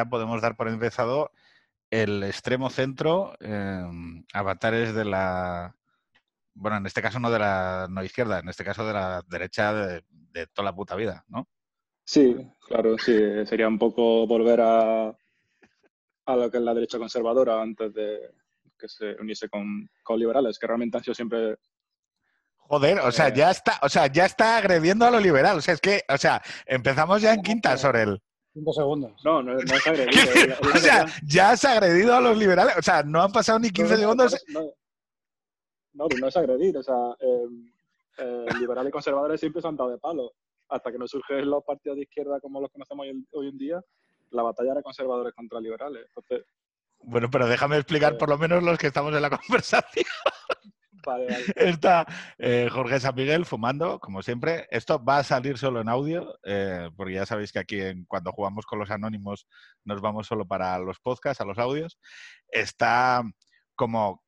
ya podemos dar por empezado el extremo centro, em, avatares de la, bueno, en este caso no de la no izquierda, en este caso de la derecha de, de toda la puta vida, ¿no? Sí, claro, sí, sería un poco volver a, a lo que es la derecha conservadora antes de que se uniese con, con liberales, que realmente han sido siempre Joder, o sea, Eh. ya está, o sea, ya está agrediendo a lo liberal. O sea, es que, o sea, empezamos ya en quinta sobre él. Cinco segundos. No, no, no es agredido. O sea, ya has agredido a los liberales. O sea, no han pasado ni 15 no, segundos. No, no, no es agredir. O sea, eh, eh, liberales y conservadores siempre se han dado de palo. Hasta que no surgen los partidos de izquierda como los conocemos hoy, hoy en día, la batalla era conservadores contra liberales. Entonces, Bueno, pero déjame explicar Eh. por lo menos los que estamos en la conversación. Está eh, Jorge San Miguel fumando, como siempre. Esto va a salir solo en audio, eh, porque ya sabéis que aquí en- cuando jugamos con los anónimos nos vamos solo para los podcasts, a los audios. Está como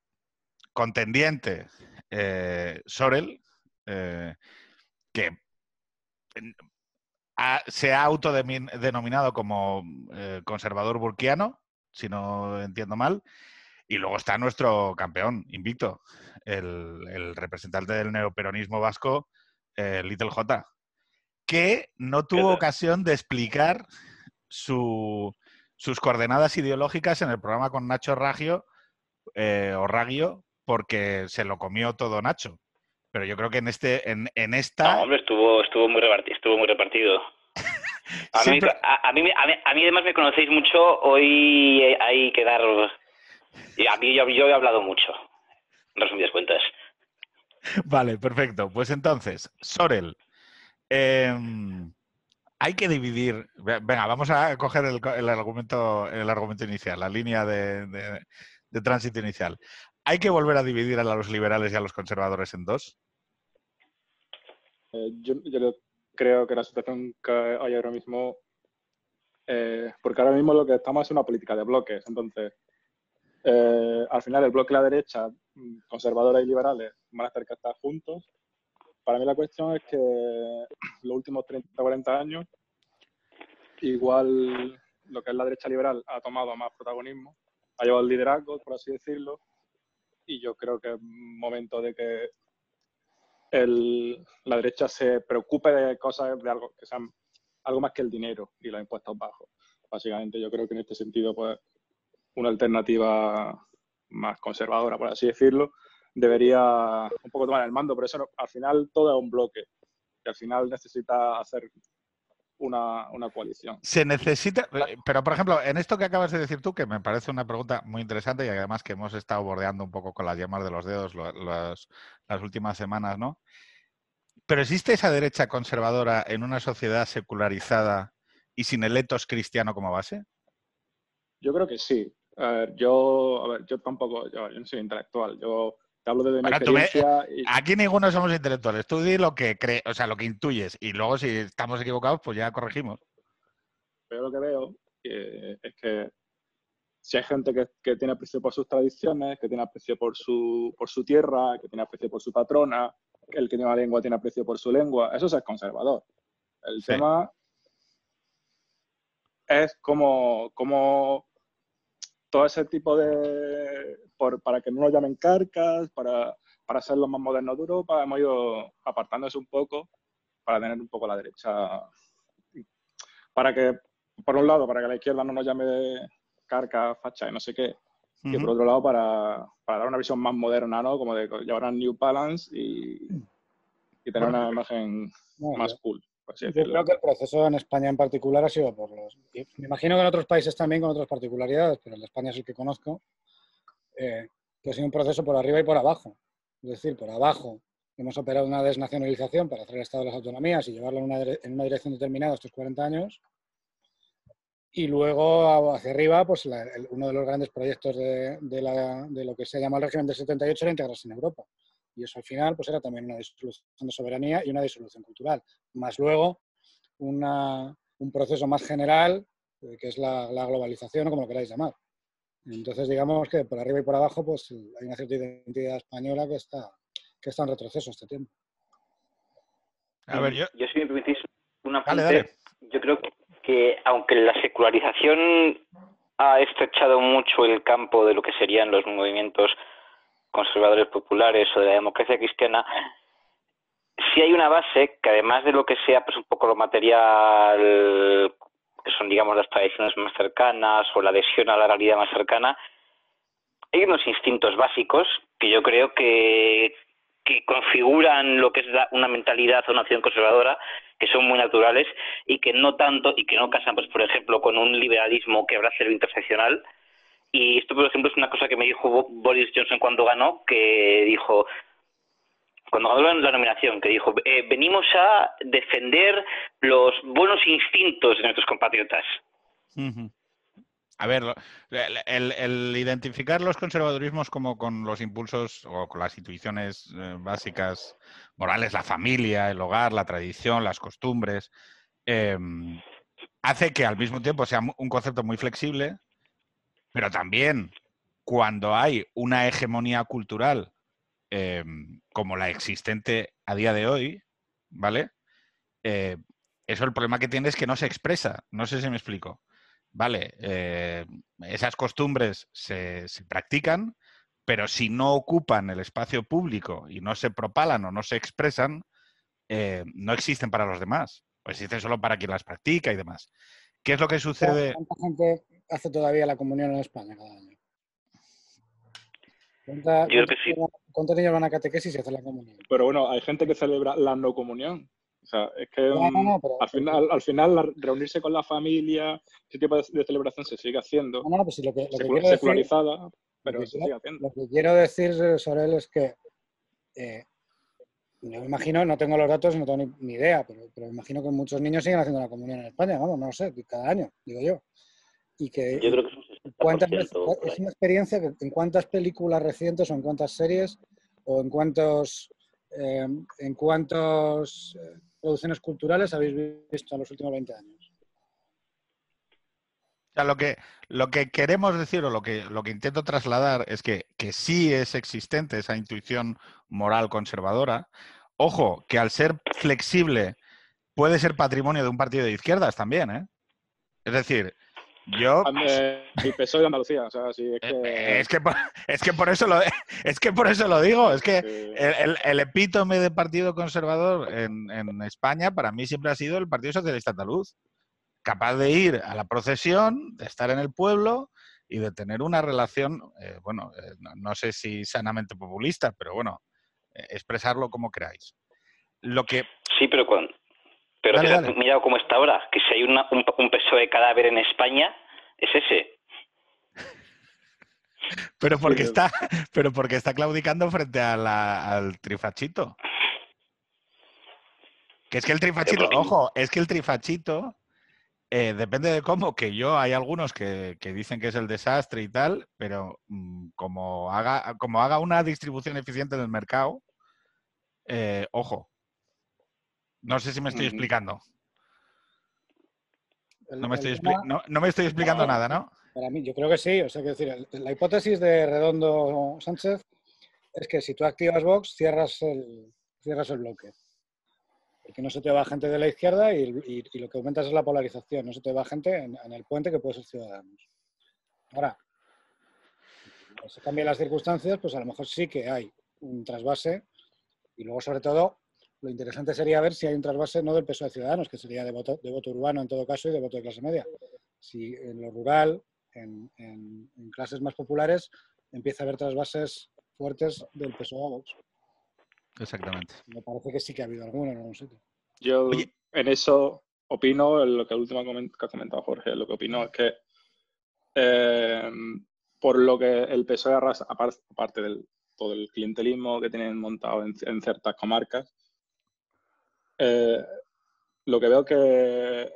contendiente eh, Sorel, que se ha autodenominado como conservador burkiano, si no entiendo mal. Y luego está nuestro campeón, invicto, el, el representante del neoperonismo vasco, eh, Little J, que no tuvo ocasión de explicar su- sus coordenadas ideológicas en el programa con Nacho Ragio, eh, o Ragio, porque se lo comió todo Nacho. Pero yo creo que en este, en, en esta. No, hombre, estuvo, estuvo, muy repartido, estuvo muy repartido. A mí, a, a mí, a, mí, a mí además me conocéis mucho, hoy hay que dar... y A mí yo, yo he hablado mucho, en resumidas cuentas. Vale, perfecto. Pues entonces, Sorel, em, hay que dividir. ve- Venga, vamos a coger el, co- el argumento, el argumento inicial, la línea de, de- de tránsito inicial. ¿Hay que volver a dividir a los liberales y a los conservadores en dos? Eh, yo, yo creo que la situación que hay ahora mismo, eh, porque ahora mismo lo que estamos es una política de bloques, entonces eh, al final el bloque de la derecha, mm, conservadores y liberales, van a estar que estar juntos. Para mí la cuestión es que los últimos 30 o 40 años, igual lo que es la derecha liberal ha tomado más protagonismo, ha llevado el liderazgo, por así decirlo, y yo creo que es momento de que la derecha se preocupe de cosas, de algo que sean algo más que el dinero y los impuestos bajos. Básicamente, yo creo que en este sentido, pues, una alternativa más conservadora, por así decirlo, debería un poco tomar el mando. Por eso, no- al final, todo es un bloque. Y al final necesita hacer una, una coalición. Se necesita, eh, pero por ejemplo, en esto que acabas de decir tú, que me parece una pregunta muy interesante y además que hemos estado bordeando un poco con las llamas de los dedos las últimas semanas, ¿no? Pero ¿existe esa derecha conservadora en una sociedad secularizada y sin el etos cristiano como base? Yo creo que sí. A ver, yo, a ver, yo tampoco, yo, yo no soy intelectual. Yo te hablo desde mi Bueno, tú me- experiencia y, Aquí ninguno somos intelectuales. Tú di lo que crees, o sea, lo que intuyes. Y luego, si estamos equivocados, pues ya corregimos. Pero lo que veo eh, es que si hay gente que, que tiene aprecio por sus tradiciones, que tiene aprecio por su, por su tierra, que tiene aprecio por su patrona, el que tiene una lengua tiene aprecio por su lengua, eso es ser conservador. El Sí. tema es como, como todo ese tipo de... por- para que no nos llamen carcas, para, para ser los más modernos de Europa, hemos ido apartándose un poco para tener un poco la derecha... Para que, por un lado, para que la izquierda no nos llame carca, facha y no sé qué, y por otro lado para, para dar una visión más moderna, ¿no? Como de llevar New Balance y, y tener una imagen más cool, Yo decirlo. creo que el proceso en España en particular ha sido por los. Me imagino que en otros países también con otras particularidades, pero el de España es el que conozco. eh, que ha sido un proceso por arriba y por abajo. Es decir, por abajo hemos operado una desnacionalización para hacer el Estado de las autonomías y llevarlo en una, en una dirección determinada estos 40 años. Y luego hacia arriba, pues la- el- uno de los grandes proyectos de, de la- de lo que se llama el régimen del 78 era integrarse en Europa. Y eso al final pues era también una disolución de soberanía y una disolución cultural. Más luego una- un proceso más general, eh, que es la, la globalización o como lo queráis llamar. Entonces, digamos que por arriba y por abajo, pues hay una cierta identidad española que está, que está en retroceso este tiempo. A ver, yo. Yo si me permitís una Dale, apunte, dale. yo creo que que aunque la secularización ha estrechado mucho el campo de lo que serían los movimientos conservadores populares o de la democracia cristiana, sí hay una base que además de lo que sea pues un poco lo material que son digamos las tradiciones más cercanas o la adhesión a la realidad más cercana hay unos instintos básicos que yo creo que, que configuran lo que es una mentalidad o una acción conservadora que son muy naturales y que no tanto y que no casan pues por ejemplo con un liberalismo que abrace lo interseccional y esto por ejemplo es una cosa que me dijo Boris Johnson cuando ganó que dijo cuando ganó la nominación que dijo eh, venimos a defender los buenos instintos de nuestros compatriotas a ver, el, identificar los conservadurismos como con los impulsos o con las instituciones eh, básicas morales, la familia, el hogar, la tradición, las costumbres, em, hace que al mismo tiempo sea un concepto muy flexible, pero también cuando hay una hegemonía cultural em, como la existente a día de hoy, ¿vale? Eh, eso el problema que tiene es que no se expresa. No sé si me explico vale, eh, esas costumbres se, practican, pero si no ocupan el espacio público y no se propalan o no se expresan, eh, no existen para los demás, o existen solo para quien las practica y demás. ¿Qué es lo que sucede? ¿Cuánta gente hace todavía la comunión en España cada año? ¿Cuántos niños van a catequesis y hacen la comunión? Pero bueno, hay gente que celebra la no comunión. O sea, es que mm, al, final, al final reunirse con la familia, ese tipo de, celebración se sigue haciendo. No, no, pues lo que, lo que secularizada, pero se sigue haciendo. Lo que quiero decir sobre él es que eh, yo me imagino, no tengo los datos, no tengo ni, idea, pero, pero, me imagino que muchos niños siguen haciendo la comunión en España, vamos, no lo sé, cada año, digo yo. Y que, yo creo que es, un es una experiencia que en cuántas películas recientes o en cuántas series o en cuántos eh, en cuántos eh, producciones culturales habéis visto en los últimos 20 años? O sea, lo que, lo que queremos decir o lo que, lo que intento trasladar es que, que sí es existente esa intuición moral conservadora. Ojo, que al ser flexible puede ser patrimonio de un partido de izquierdas también, ¿eh? Es decir, yo. El PSOE de Andalucía, o sea, sí, es que. Eh, es que, por, es que por eso lo es que por eso lo digo. Es que el, el, epítome de partido conservador en, en, España para mí siempre ha sido el Partido Socialista Andaluz. Capaz de ir a la procesión, de estar en el pueblo y de tener una relación, eh, bueno, eh, no, sé si sanamente populista, pero bueno, expresarlo como queráis. Lo que. Sí, pero cuando, pero mira cómo está ahora, que si hay una, un, un de cadáver en España, es ese. pero porque está, pero porque está claudicando frente al trifachito. Que es que el trifachito, ojo, es que el trifachito eh, depende de cómo, que yo hay algunos que, dicen que es el desastre y tal, pero mm, como, haga, como haga una distribución eficiente del mercado, eh, ojo, no sé si me estoy explicando. No me estoy, no, me estoy explicando nada, ¿no? Para mí, yo creo que sí. O sea, que decir, la hipótesis de Redondo Sánchez es que si tú activas Vox, cierras el, cierras el bloque. Porque no se te va gente de la izquierda y, lo que aumentas es la polarización. No se te va gente en, el puente que puede ser Ciudadanos. Ahora, si se cambian las circunstancias, pues a lo mejor sí que hay un trasvase y luego, sobre todo, lo interesante sería ver si hay un trasvase no del peso de Ciudadanos, que sería de voto, de voto urbano en todo caso y de voto de clase media. Si en lo rural, en, clases más populares, empieza a haber trasvases fuertes del peso de Vox. Exactamente. Me parece que sí que ha habido alguno en algún sitio. Yo en eso opino, en lo que el último que ha comentado Jorge, lo que opino es que eh, por lo que el PSOE arrasa, aparte del todo el clientelismo que tienen montado en ciertas comarcas, eh, lo que veo que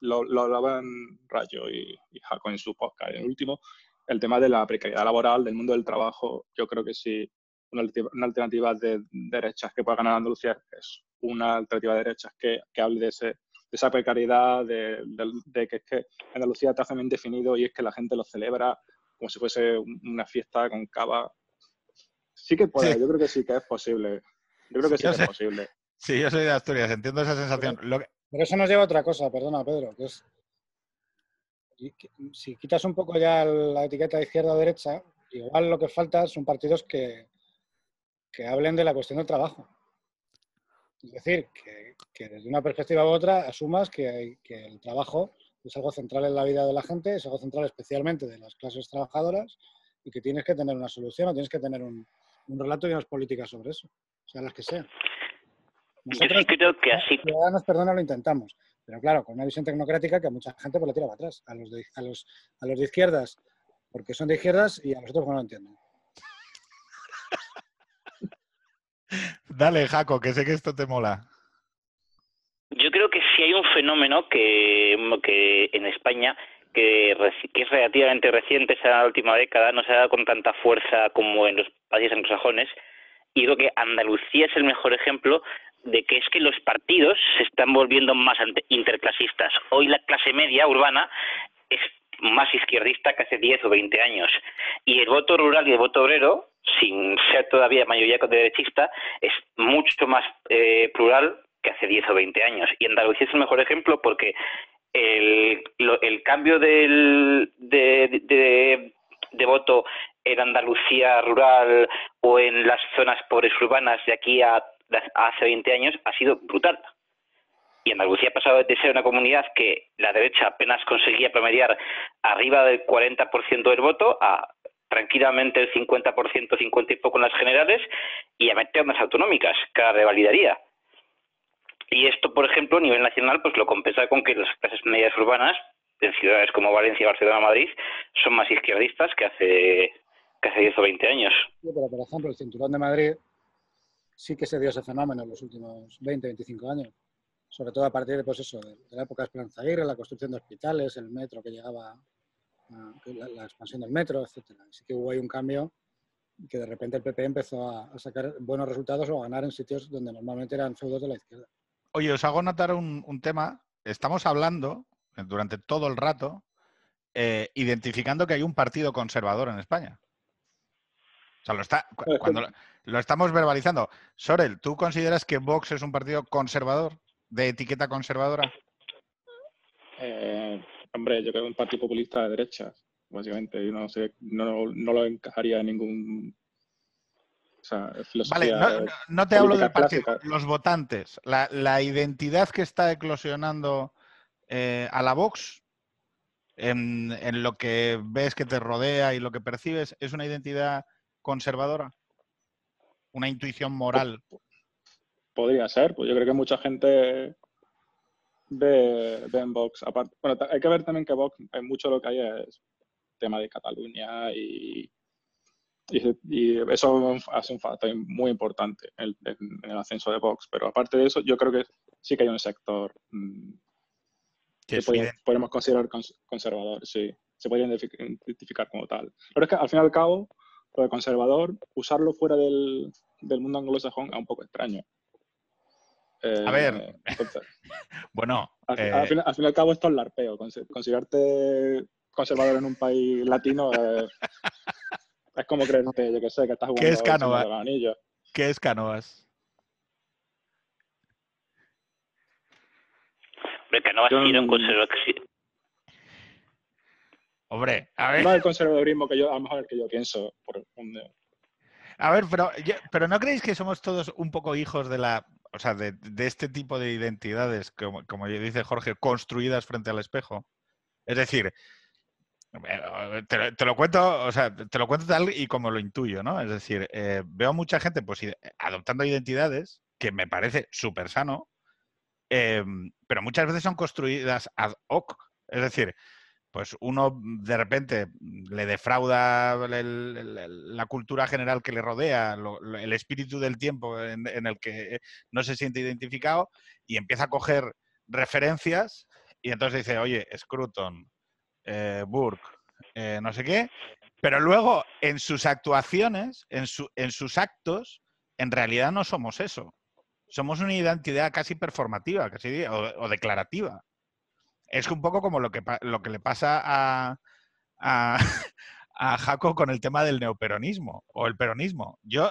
lo, lo, hablaban Rayo y, Jaco en su podcast, en el último, el tema de la precariedad laboral, del mundo del trabajo, yo creo que sí, una, alternativa de derechas que pueda ganar Andalucía es una alternativa de derechas que, que hable de, ese, de esa precariedad, de, que es que Andalucía está bien definido y es que la gente lo celebra como si fuese una fiesta con cava. Sí que puede, yo creo que sí que es posible. Yo creo que sí, que es posible. Sí, yo soy de Asturias, entiendo esa sensación. Pero eso nos lleva a otra cosa, perdona, Pedro, que es. Si quitas un poco ya la etiqueta de izquierda o derecha, igual lo que falta son partidos que, que hablen de la cuestión del trabajo. Es decir, que, desde una perspectiva u otra asumas que, que, el trabajo es algo central en la vida de la gente, es algo central especialmente de las clases trabajadoras y que tienes que tener una solución o tienes que tener un, un relato y unas políticas sobre eso, sean las que sean. Nosotros, Yo creo que así. Ciudadanos, perdona, lo intentamos. Pero claro, con una visión tecnocrática que a mucha gente pues, le tira para atrás. A los, de, a, los, a los de izquierdas, porque son de izquierdas, y a nosotros no lo entienden. Dale, Jaco, que sé que esto te mola. Yo creo que sí hay un fenómeno que, que en España que, que, es relativamente reciente, esa la última década, no se ha dado con tanta fuerza como en los países anglosajones, y creo que Andalucía es el mejor ejemplo de que es que los partidos se están volviendo más interclasistas. Hoy la clase media urbana es más izquierdista que hace 10 o 20 años. Y el voto rural y el voto obrero, sin ser todavía mayoría derechista, es mucho más eh, plural que hace 10 o 20 años. Y Andalucía es el mejor ejemplo porque el, el cambio del, de, de, de voto en Andalucía rural o en las zonas pobres urbanas de aquí a hace 20 años ha sido brutal. Y Andalucía ha pasado de ser una comunidad que la derecha apenas conseguía promediar arriba del 40% del voto a tranquilamente el 50%, 50 y poco en las generales y a meter unas autonómicas, cada revalidaría. Y esto, por ejemplo, a nivel nacional, pues lo compensa con que las clases medias urbanas en ciudades como Valencia, Barcelona, Madrid, son más izquierdistas que hace, que hace 10 o 20 años. Pero, por ejemplo, el Cinturón de Madrid sí que se dio ese fenómeno en los últimos 20, 25 años. Sobre todo a partir de, pues eso, de, la época de Esperanza Aguirre, la construcción de hospitales, el metro que llegaba, la, expansión del metro, etc. Así que hubo ahí un cambio que de repente el PP empezó a, sacar buenos resultados o a ganar en sitios donde normalmente eran feudos de la izquierda. Oye, os hago notar un, tema. Estamos hablando durante todo el rato, eh, identificando que hay un partido conservador en España. O sea, lo está, cuando lo estamos verbalizando. Sorel, ¿tú consideras que Vox es un partido conservador, de etiqueta conservadora? Eh, hombre, yo creo que es un partido populista de derecha, básicamente. Y no, sé, no, no lo encajaría en ningún vale, no, te hablo del partido, los votantes, la, identidad que está eclosionando eh, a la Vox en, en, lo que ves que te rodea y lo que percibes, ¿es una identidad conservadora? ¿Una intuición moral? Podría ser, pues yo creo que mucha gente ve, en Vox. Aparte, bueno, hay que ver también que Vox, hay mucho lo que hay es tema de Cataluña y, y, eso hace un factor muy importante en, el ascenso de Vox. Pero aparte de eso, yo creo que sí que hay un sector mm, que podemos, considerar conservador, sí. Se podría identificar como tal. Pero es que al fin y al cabo, lo de conservador, usarlo fuera del, del mundo anglosajón es un poco extraño. a ver, eh, bueno. Al, eh, fin, y al cabo, esto es larpeo. Considerarte conservador en un país latino es como creerte, yo que sé, que estás jugando ¿Qué es Cánovas? ¿Qué es Cánovas? Hombre, Cánovas tiene un conservador. Hombre, a ver. No el conservadurismo que yo, a lo mejor el que yo pienso. Por A ver, pero, pero ¿no creéis que somos todos un poco hijos de la. O sea, de, este tipo de identidades, como, como dice Jorge, construidas frente al espejo? Es decir, te, lo cuento, o sea, te lo cuento tal y como lo intuyo, ¿no? Es decir, eh, veo mucha gente pues adoptando identidades que me parece súper sano, em, pero muchas veces son construidas ad hoc. Es decir, pues uno de repente le defrauda la cultura general que le rodea, el espíritu del tiempo en, el que no se siente identificado y empieza a coger referencias y entonces dice, oye, Scruton, eh, Burke, eh, no sé qué, pero luego en sus actuaciones, en, en sus actos, en realidad no somos eso. Somos una identidad casi performativa, casi o declarativa es un poco como lo que, lo que le pasa a, a, Jaco con el tema del neoperonismo o el peronismo. Yo,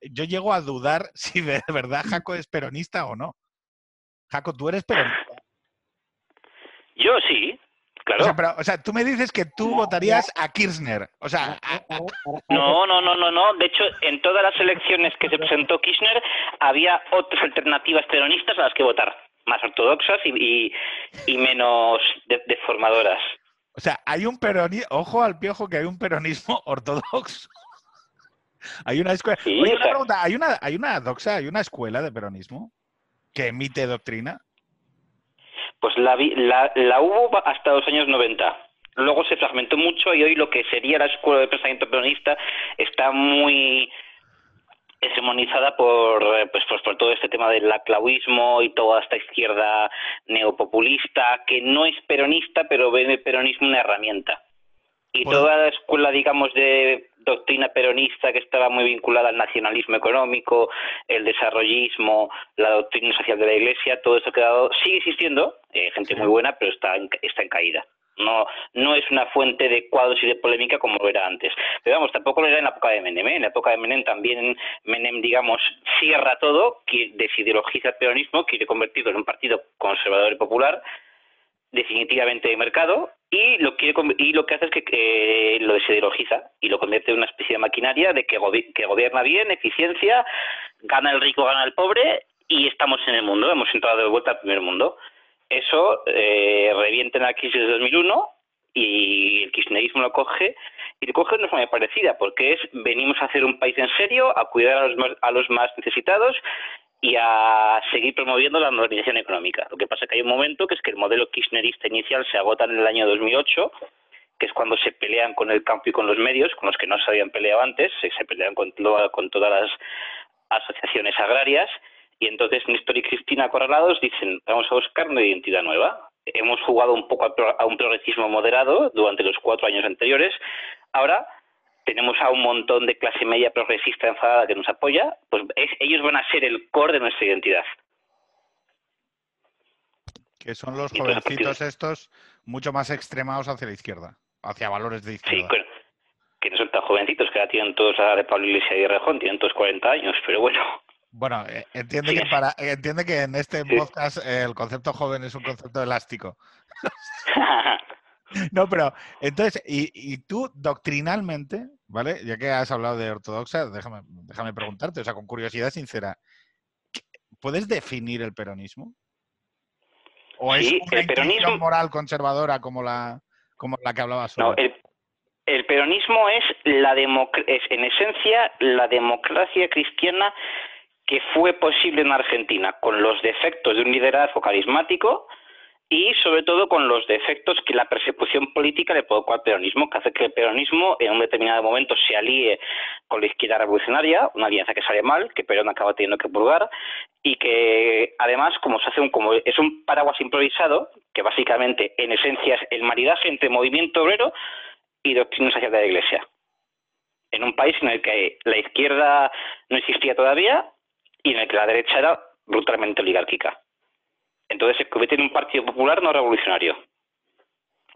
yo llego a dudar si de verdad Jaco es peronista o no. Jaco, ¿tú eres peronista? Yo sí, claro. O sea, pero, o sea, tú me dices que tú votarías a Kirchner. O sea, a- a- No, no, no, no, no. De hecho, en todas las elecciones que se presentó Kirchner había otras alternativas peronistas a las que votar, más ortodoxas y, y, y menos de- deformadoras. o sea, hay un peronismo, ojo al piojo que hay un peronismo ortodoxo. hay una escuela. Sí, Oye, o una sea- pregunta, ¿hay una, hay una doxa, hay una escuela de peronismo que emite doctrina? Pues la, vi- la, la hubo hasta los años 90. Luego se fragmentó mucho y hoy lo que sería la escuela de pensamiento peronista está muy hegemonizada por, eh, pues, pues por todo este tema del laclauismo y toda esta izquierda neopopulista que no es peronista pero ve en el peronismo una herramienta. Y toda la escuela, digamos, de doctrina peronista que estaba muy vinculada al nacionalismo económico, el desarrollismo, la doctrina social de la Iglesia, todo eso ha quedado, sigue existiendo, eh, gente Sí. muy buena, pero está en, está en caída. No, no es una fuente de cuadros y de polémica como lo era antes. Pero vamos, tampoco lo era en la época de Menem. ¿eh? En la época de Menem también Menem, digamos, cierra todo, desideologiza el peronismo, quiere convertirlo en un partido conservador y popular, definitivamente de mercado, y lo quiere y lo que hace es que eh, lo desideologiza y lo convierte en una especie de maquinaria de que gobierna bien, eficiencia, gana el rico, gana el pobre, y estamos en el mundo, hemos entrado de vuelta al primer mundo. Eso eh, revienta en la crisis de 2001 y el kirchnerismo lo coge y lo coge de una forma parecida porque es venimos a hacer un país en serio, a cuidar a los más, a los más necesitados y a seguir promoviendo la modernización económica. Lo que pasa es que hay un momento que es que el modelo kirchnerista inicial se agota en el año 2008 que es cuando se pelean con el campo y con los medios, con los que no se habían peleado antes, se, pelean con, con todas las asociaciones agrarias, y entonces Néstor y Cristina Corralados dicen, vamos a buscar una identidad nueva. Hemos jugado un poco a, un progresismo moderado durante los cuatro años anteriores, ahora tenemos a un montón de clase media progresista enfadada que nos apoya, pues es- ellos van a ser el core de nuestra identidad. Que son los Y jovencitos estos mucho más extremados hacia la izquierda, hacia valores de Sí, izquierda. bueno, que no son tan jovencitos, que ya tienen todos a de Pablo Iglesias y Rejón, tienen todos 40 años, pero bueno. Bueno, eh, entiende, Sí. que para, entiende que en este Sí. podcast el concepto joven es un concepto elástico. No, pero entonces, y, y tú doctrinalmente, ¿vale? Ya que has hablado de ortodoxa, déjame, déjame preguntarte, o sea, con curiosidad sincera, ¿qué- ¿puedes definir el peronismo? ¿O es Sí, una el peronismo- moral conservadora como la, como la que hablabas No, el, el peronismo es, la es en esencia la democracia cristiana que fue posible en Argentina, con los defectos de un liderazgo carismático y sobre todo con los defectos que la persecución política le provocó al peronismo, que hace que el peronismo en un determinado momento se alíe con la izquierda revolucionaria, una alianza que sale mal, que Perón acaba teniendo que purgar, y que además como se hace un como es un paraguas improvisado, que básicamente en esencia es el maridaje entre movimiento obrero y doctrina social de la Iglesia. En un país en el que la izquierda no existía todavía y en el que la derecha era brutalmente oligárquica. Entonces se convierte en un partido popular no revolucionario.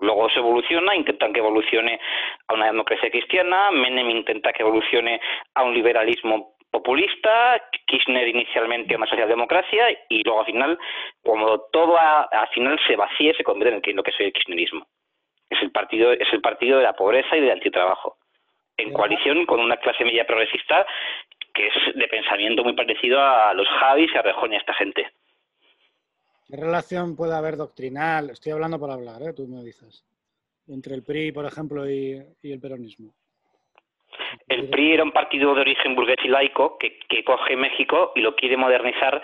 Luego se evoluciona, intentan que evolucione a una democracia cristiana, Menem intenta que evolucione a un liberalismo populista, Kirchner inicialmente a una socialdemocracia y luego al final, cuando todo a- al final se vacía, se convierte en lo que es el kirchnerismo. Es el partido, es el partido de la pobreza y del antitrabajo. En coalición con una clase media progresista que es de pensamiento muy parecido a los Javis, a Rejón y a esta gente. ¿Qué relación puede haber doctrinal? Estoy hablando por hablar, ¿eh? tú me dices. Entre el PRI, por ejemplo, y, y el peronismo. El PRI era un partido de origen burgués y laico que, que coge México y lo quiere modernizar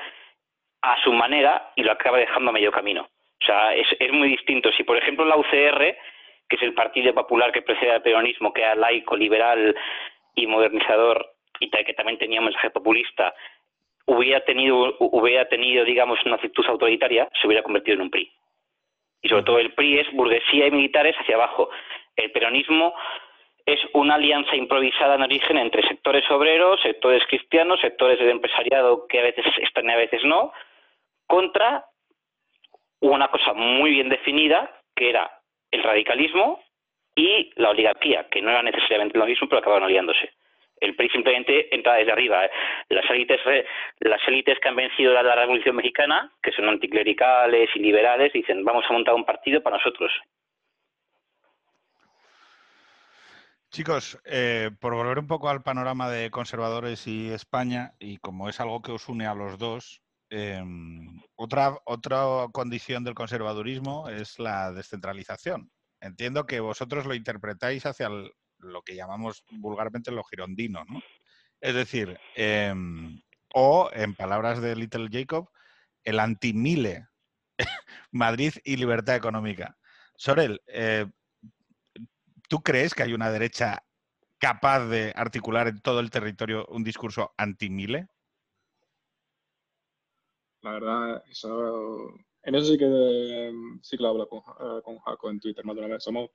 a su manera y lo acaba dejando a medio camino. O sea, es, es muy distinto. Si, por ejemplo, la UCR, que es el partido popular que precede al peronismo, que era laico, liberal y modernizador, y ta- que también tenía un mensaje populista, hubiera tenido, hubiera tenido, digamos, una actitud autoritaria, se hubiera convertido en un PRI. Y sobre todo el PRI es burguesía y militares hacia abajo. El peronismo es una alianza improvisada en origen entre sectores obreros, sectores cristianos, sectores del empresariado que a veces están y a veces no, contra una cosa muy bien definida que era el radicalismo y la oligarquía, que no era necesariamente lo mismo, pero acabaron aliándose. El PRI simplemente entra desde arriba. Las élites las élites que han vencido la, Revolución Mexicana, que son anticlericales y liberales, dicen vamos a montar un partido para nosotros. Chicos, eh, por volver un poco al panorama de conservadores y España, y como es algo que os une a los dos, em, otra, otra condición del conservadurismo es la descentralización. Entiendo que vosotros lo interpretáis hacia lo que llamamos vulgarmente lo girondino, ¿no? Es decir, em, o en palabras de Little Jacob, el antimile, Madrid y libertad económica. Sorel, eh, ¿Tú crees que hay una derecha capaz de articular en todo el territorio un discurso anti-Mile? La verdad, eso, en eso sí que, sí que lo hablo con, eh, con Jaco en Twitter más de una vez. Somos,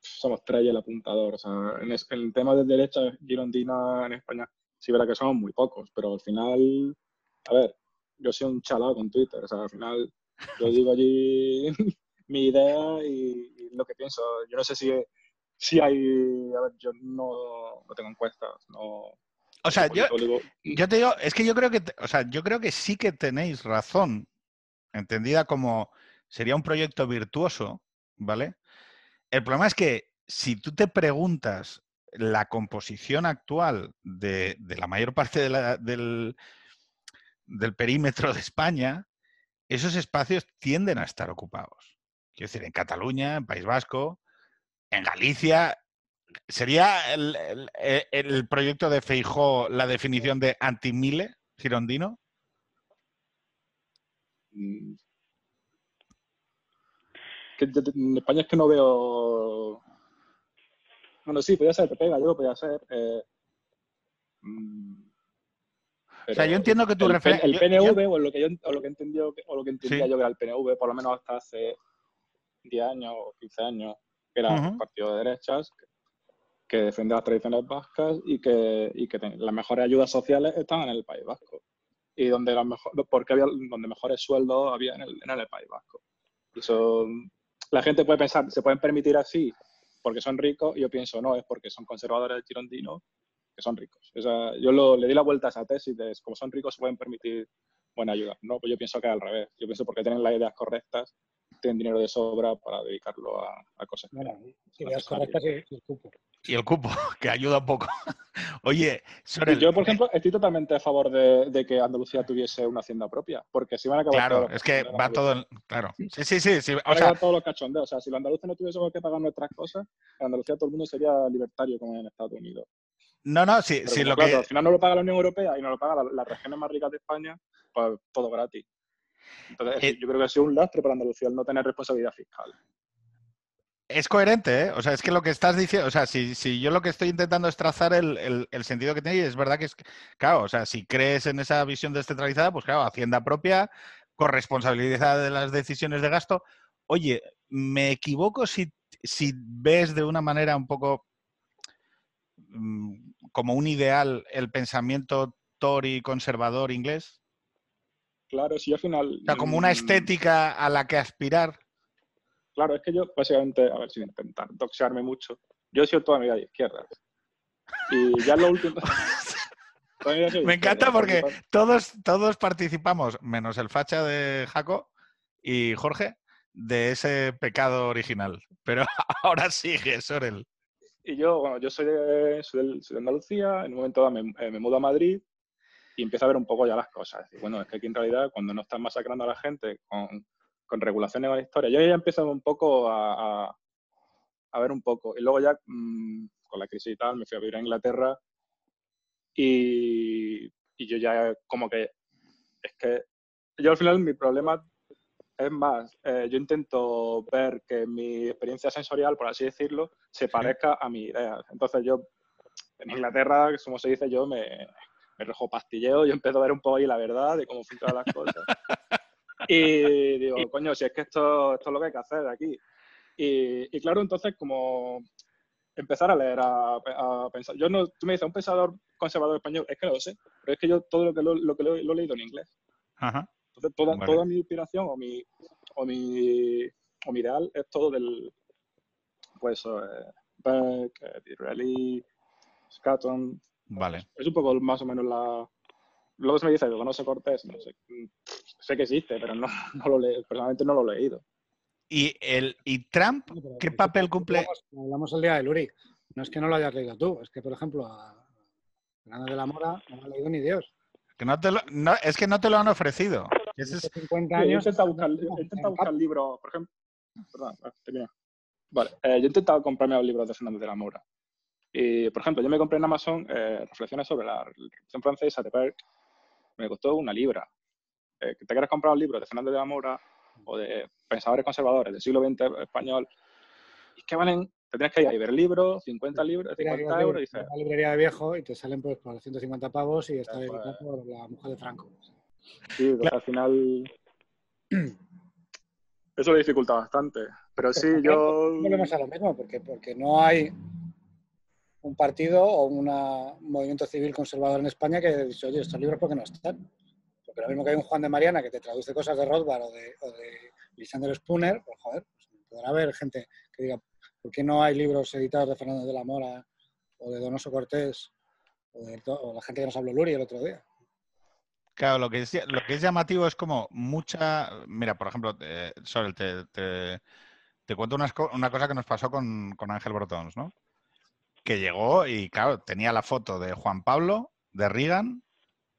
somos tres y el apuntador. O sea, en, el tema de derecha girondina en España, sí verá que somos muy pocos, pero al final, a ver, yo soy un chalado con Twitter. O sea, al final yo digo allí mi idea y, lo que pienso. Yo no sé si, si hay, a ver, yo no, no tengo encuestas, no... O sea, yo, yo, te digo, es que yo creo que, o sea, yo creo que sí que tenéis razón, entendida como sería un proyecto virtuoso, ¿vale? El problema es que si tú te preguntas la composición actual de, la mayor parte de la, del, del perímetro de España, esos espacios tienden a estar ocupados. Quiero decir, en Cataluña, en País Vasco, en Galicia. ¿Sería el, el, proyecto de Feijó la definición de antimile girondino? En España es que no veo. Bueno, sí, podría ser PP gallego, podría ser. Eh, mm, o sea, yo entiendo que tu referencia. El, PNV, o lo que yo o lo que entendió, o lo que entendía yo que era el PNV, por lo menos hasta hace 10 años o 15 años, que era un partido de derechas, que, defiende las tradiciones vascas y que, y que las mejores ayudas sociales estaban en el País Vasco. Y donde mejor, porque había donde mejores sueldos había en el, en el País Vasco. Y eso, la gente puede pensar, se pueden permitir así porque son ricos, y yo pienso, no, es porque son conservadores girondinos que son ricos. O sea, yo lo, le di la vuelta a esa tesis de como son ricos se pueden permitir buena ayuda. No, pues yo pienso que al revés. Yo pienso porque tienen las ideas correctas tienen dinero de sobra para dedicarlo a, cosas. Bueno, y el cupo. Y el cupo, que ayuda un poco. Oye, Sorel, Yo, por ejemplo, estoy totalmente a favor de, que Andalucía tuviese una hacienda propia, porque si van a acabar... Claro, es que va todo... Claro, sí, sí, sí. sí o sea, todos los cachondeos. O sea, si los andaluces no tuviésemos que pagar nuestras cosas, en Andalucía todo el mundo sería libertario como en Estados Unidos. No, no, sí, sí lo que... Al final no lo paga la Unión Europea y no lo paga las regiones más ricas de España, pues todo gratis. Entonces, eh, yo creo que ha sido un lastre para Andalucía el no tener responsabilidad fiscal. Es coherente, ¿eh? O sea, es que lo que estás diciendo, o sea, si, si yo lo que estoy intentando es trazar el, el, sentido que tiene, es verdad que es, claro, o sea, si crees en esa visión descentralizada, pues claro, hacienda propia, corresponsabilidad de las decisiones de gasto. Oye, ¿me equivoco si, si ves de una manera un poco mm, como un ideal el pensamiento Tory conservador inglés? Claro, si al final... O sea, como una mm, estética a la que aspirar. Claro, es que yo, básicamente, a ver, sin intentar doxearme mucho, yo he sido toda mi vida de izquierda. Y ya lo último... Me encanta porque todos, todos participamos, menos el facha de Jaco y Jorge, de ese pecado original. Pero ahora sigue, Sorel. Y yo, bueno, yo soy de, soy de, Andalucía, en un momento me, eh, me mudo a Madrid y empieza a ver un poco ya las cosas. Y bueno, es que aquí en realidad cuando no están masacrando a la gente con, con regulaciones de la historia, yo ya empiezo un poco a, a, ver un poco. Y luego ya mm, con la crisis y tal, me fui a vivir a Inglaterra y, y yo ya como que es que yo al final mi problema es más, eh, yo intento ver que mi experiencia sensorial, por así decirlo, se parezca a mi idea. Entonces yo, en Inglaterra, como se dice, yo me, me rojo pastilleo, yo empiezo a ver un poco ahí la verdad de cómo funcionan las cosas. Y digo, coño, si es que esto, esto es lo que hay que hacer aquí. Y, y claro, entonces como empezar a leer, a, pensar. Yo no, tú me dices, un pensador conservador español, es que no lo sé, pero es que yo todo lo que lo, lo, que lo, he leído en inglés. Entonces, toda, toda mi inspiración o mi, o mi, o mi ideal es todo del, pues, eh, Beck, Disraeli, Scatton, Vale. Es un poco más o menos la... Luego se me dice, digo, no sé Cortés, no sé. Sé que existe, pero no, no lo le... personalmente no lo he leído. ¿Y, el, y Trump qué papel cumple? Hablamos, el día de Luri. No es que no lo hayas leído tú, es que, por ejemplo, a Fernando de la Mora no lo ha leído ni Dios. Que no te lo- no, es que no te lo han ofrecido. En Ese es- estos 50 Sí, yo he años. intentado buscar, intentado buscar libros, por ejemplo. Perdón. Vale, eh, yo he intentado comprarme los libros de Fernández de la Mora. Y, por ejemplo, yo me compré en Amazon eh, reflexiones sobre la Revolución Francesa de Perk. Me costó una libra. Eh, que te quieres comprar un libro de Fernández de la Mora o de pensadores conservadores del siglo XX español, y que valen, te tienes que ir a ver el libro, 50 libros, Mira, 50 que euros, dices, la librería de viejo y te salen pues por 150 pavos y está Ya, dedicado pues. por la mujer de Franco. sí, pues, al final. Eso lo dificulta bastante. Pero sí, también yo. Volvemos a lo mismo, porque, porque no hay un partido o una- un movimiento civil conservador en España que haya dicho, oye, estos libros, ¿por qué no están? Porque lo mismo que hay un Juan de Mariana que te traduce cosas de Rothbard o de, o de Lysander Spooner, pues joder, pues, podrá haber gente que diga, ¿por qué no hay libros editados de Fernández de la Mora o de Donoso Cortés o, de o la gente que nos habló Luri el otro día? Claro, lo que, es, lo que es llamativo es como mucha. Mira, por ejemplo, eh, Sorel, te, te- cuento unas co- una cosa que nos pasó con, con Ángel Brotons, ¿no? Que llegó y, claro, tenía la foto de Juan Pablo, de Reagan,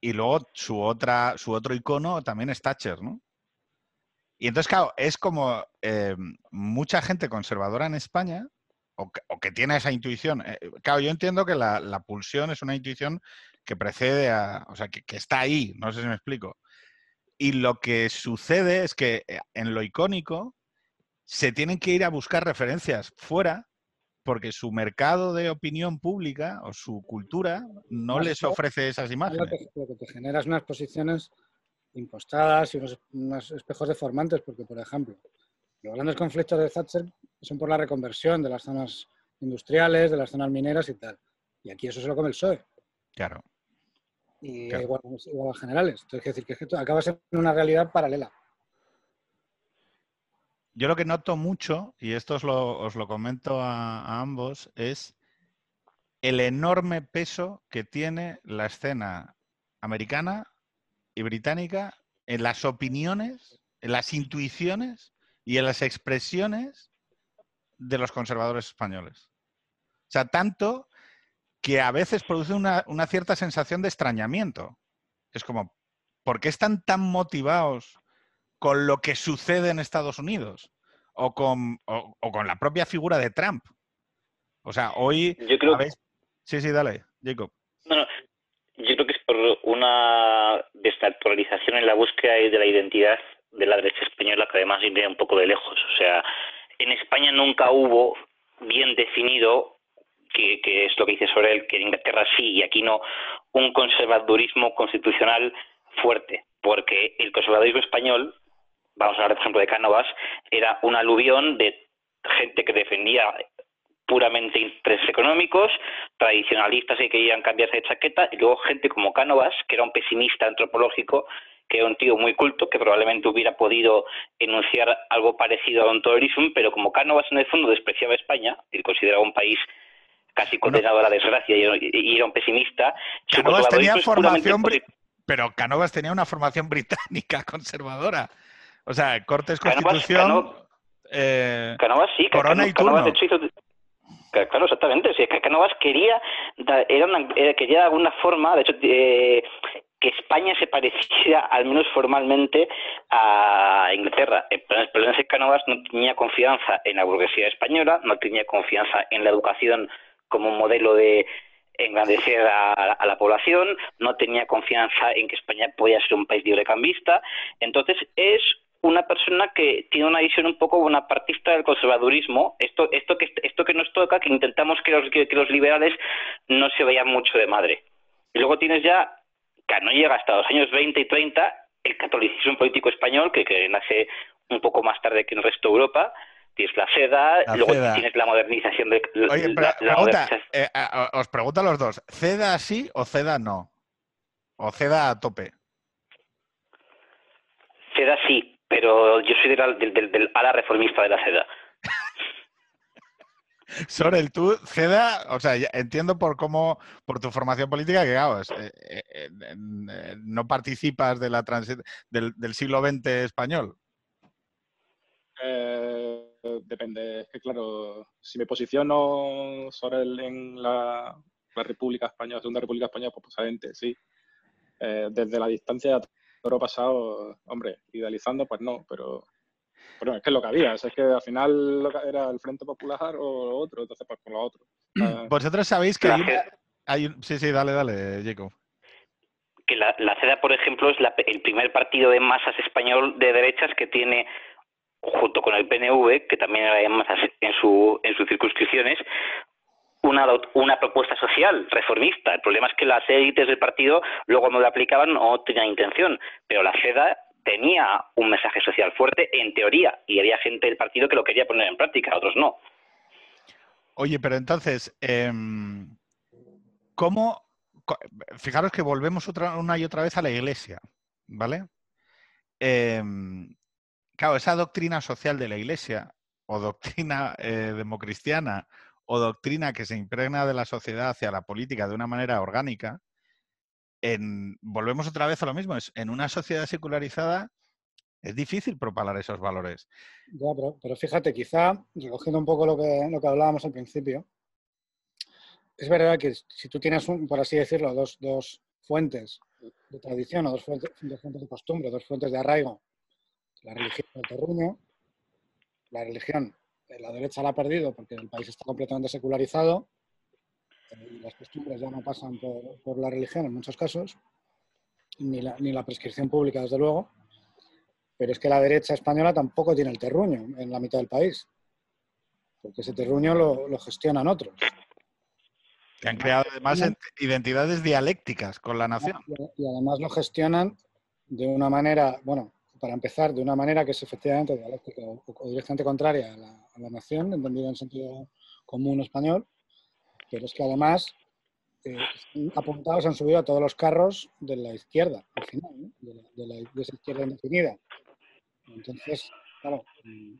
y luego su, otra, su otro icono también es Thatcher, ¿no? Y entonces, claro, es como eh, mucha gente conservadora en España, o que, o que tiene esa intuición. eh, claro, yo entiendo que la, la pulsión es una intuición que precede a, o sea, que, que está ahí, no sé si me explico. Y lo que sucede es que eh, en lo icónico se tienen que ir a buscar referencias fuera porque su mercado de opinión pública o su cultura no Más les ofrece esas Lo imágenes. que, lo que te genera es unas posiciones impostadas y unos, unos espejos deformantes, porque, por ejemplo, los grandes conflictos de Thatcher son por la reconversión de las zonas industriales, de las zonas mineras y tal. Y aquí eso se lo come el PSOE. Claro. Y Claro. igual, igual a los generales. Entonces, quiero decir que, es que esto acaba siendo una realidad paralela. Yo lo que noto mucho, y esto os lo, os lo comento a, ambos, es el enorme peso que tiene la escena americana y británica en las opiniones, en las intuiciones y en las expresiones de los conservadores españoles. O sea, tanto que a veces produce una, una cierta sensación de extrañamiento. Es como, ¿por qué están tan motivados con lo que sucede en Estados Unidos? O con, o- o con la propia figura de Trump. O sea, hoy Yo creo, habéis... Sí, sí, dale, Jacob. no, no, yo creo que es por una desnaturalización en la búsqueda de la identidad de la derecha española que además viene un poco de lejos. O sea, en España nunca hubo bien definido, que, que es lo que dice sobre él, que en Inglaterra sí y aquí no, un conservadurismo constitucional fuerte, porque el conservadurismo español, vamos a hablar por ejemplo de Cánovas, era un aluvión de gente que defendía puramente intereses económicos, tradicionalistas que querían cambiarse de chaqueta, y luego gente como Cánovas, que era un pesimista antropológico, que era un tío muy culto, que probablemente hubiera podido enunciar algo parecido a Don Tolerismo, pero como Cánovas en el fondo despreciaba a España, y consideraba un país casi condenado a la desgracia y era- un pesimista, Cánovas tenía conservadurismo es puramente formación Pero Cánovas tenía una formación británica conservadora. O sea, Cortes Constitución... Cano- eh, sí, Corona y turno. de hecho, hizo- Claro, exactamente. Sí, es que Cánovas quería, era una- era- quería de alguna forma, de hecho, eh, que España se pareciera, al menos formalmente, a Inglaterra. El problema es que Cánovas no tenía confianza en la burguesía española, no tenía confianza en la educación como un modelo de engrandecer a, a la población, no tenía confianza en que España podía ser un país librecambista. Entonces, es una persona que tiene una visión un poco bonapartista del conservadurismo, esto, esto, que, esto que nos toca, que intentamos que los, que, que los liberales no se vayan mucho de madre. Y luego tienes ya, que no llega hasta los años 20 y 30, el catolicismo político español, que, que nace un poco más tarde que en el resto de Europa, tienes la seda, La luego seda. tienes la modernización de la, Oye, la- pre- la pregunta, modernización- eh, a- a- os pregunto a los dos, ¿ceda sí o ceda no? ¿O ceda a tope? seda sí, pero yo soy del, del, del, del ala reformista de la seda. Sorel, tú, Ceda, o sea, entiendo por cómo, por tu formación política, que claro, eh, eh, eh, no participas de la del, del, siglo XX español. depende, es que claro, si me posiciono Sorel en la, República Española, Segunda República Española, pues posiblemente sí. desde la distancia todo pasado, hombre, idealizando, pues no, pero pero es que es lo que había, es que al final era el Frente Popular o otro, entonces pues con lo otro. Vosotros sabéis que hay, un... Sí, sí, dale, dale, Jacob. Que la, la CEDA, por ejemplo, es el primer partido de masas español de derechas que tiene junto con el PNV, que también era masas en, su, en sus circunscripciones, una, una propuesta social reformista. El problema es que las élites del partido luego no la aplicaban o tenían intención, pero la CEDA tenía un mensaje social fuerte en teoría y había gente del partido que lo quería poner en práctica, otros no. Oye, pero entonces, em, ¿cómo? Fijaros que volvemos otra, una y otra vez a la iglesia, ¿vale? Em, claro, esa doctrina social de la iglesia o doctrina eh, democristiana o doctrina que se impregna de la sociedad hacia la política de una manera orgánica, volvemos otra vez a lo mismo, es, en una sociedad secularizada es difícil propalar esos valores. Ya, pero, fíjate, quizá, recogiendo un poco lo que, lo que hablábamos al principio, es verdad que si tú tienes, un, por así decirlo, dos, dos fuentes de tradición o dos fuentes, de costumbre, dos fuentes de arraigo, la religión del terruño, la religión, la derecha la ha perdido porque el país está completamente secularizado, las costumbres ya no pasan por, la religión en muchos casos, ni la, ni la prescripción pública, desde luego, pero es que la derecha española tampoco tiene el terruño en la mitad del país, porque ese terruño lo, gestionan otros. Que han creado además identidades dialécticas con la nación. Y además lo gestionan de una manera, bueno, para empezar, de una manera que es efectivamente dialéctica o, directamente contraria a la, a la nación, entendido en sentido común español, pero es que además eh, apuntados, han subido a todos los carros de la izquierda, al final, de, la, esa izquierda indefinida. Entonces, claro,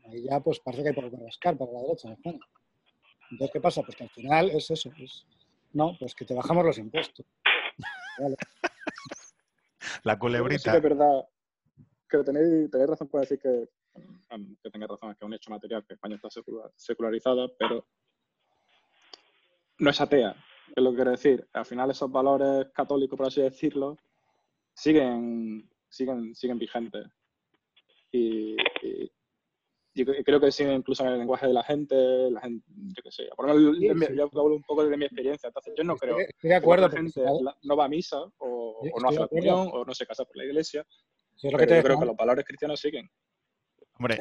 ahí ya pues parece que hay poco que rascar para la derecha Entonces, ¿qué pasa? Pues que al final es eso, no, pues que te bajamos los impuestos. La culebrita. Sí, es verdad que tenéis, razón para decir que, que tengáis razón, que es un hecho material, que España está secularizada, pero no es atea, es lo que quiero decir. Al final esos valores católicos, por así decirlo, siguen, siguen, siguen vigentes. Y, creo que siguen incluso en el lenguaje de la gente, la gente, yo qué sé. Por lo menos yo hablo un poco de mi experiencia. Entonces yo no creo estoy de acuerdo, que la gente no va a misa o, no hace la comunión o no se casa por la iglesia. Pero yo creo que los valores cristianos siguen. Hombre.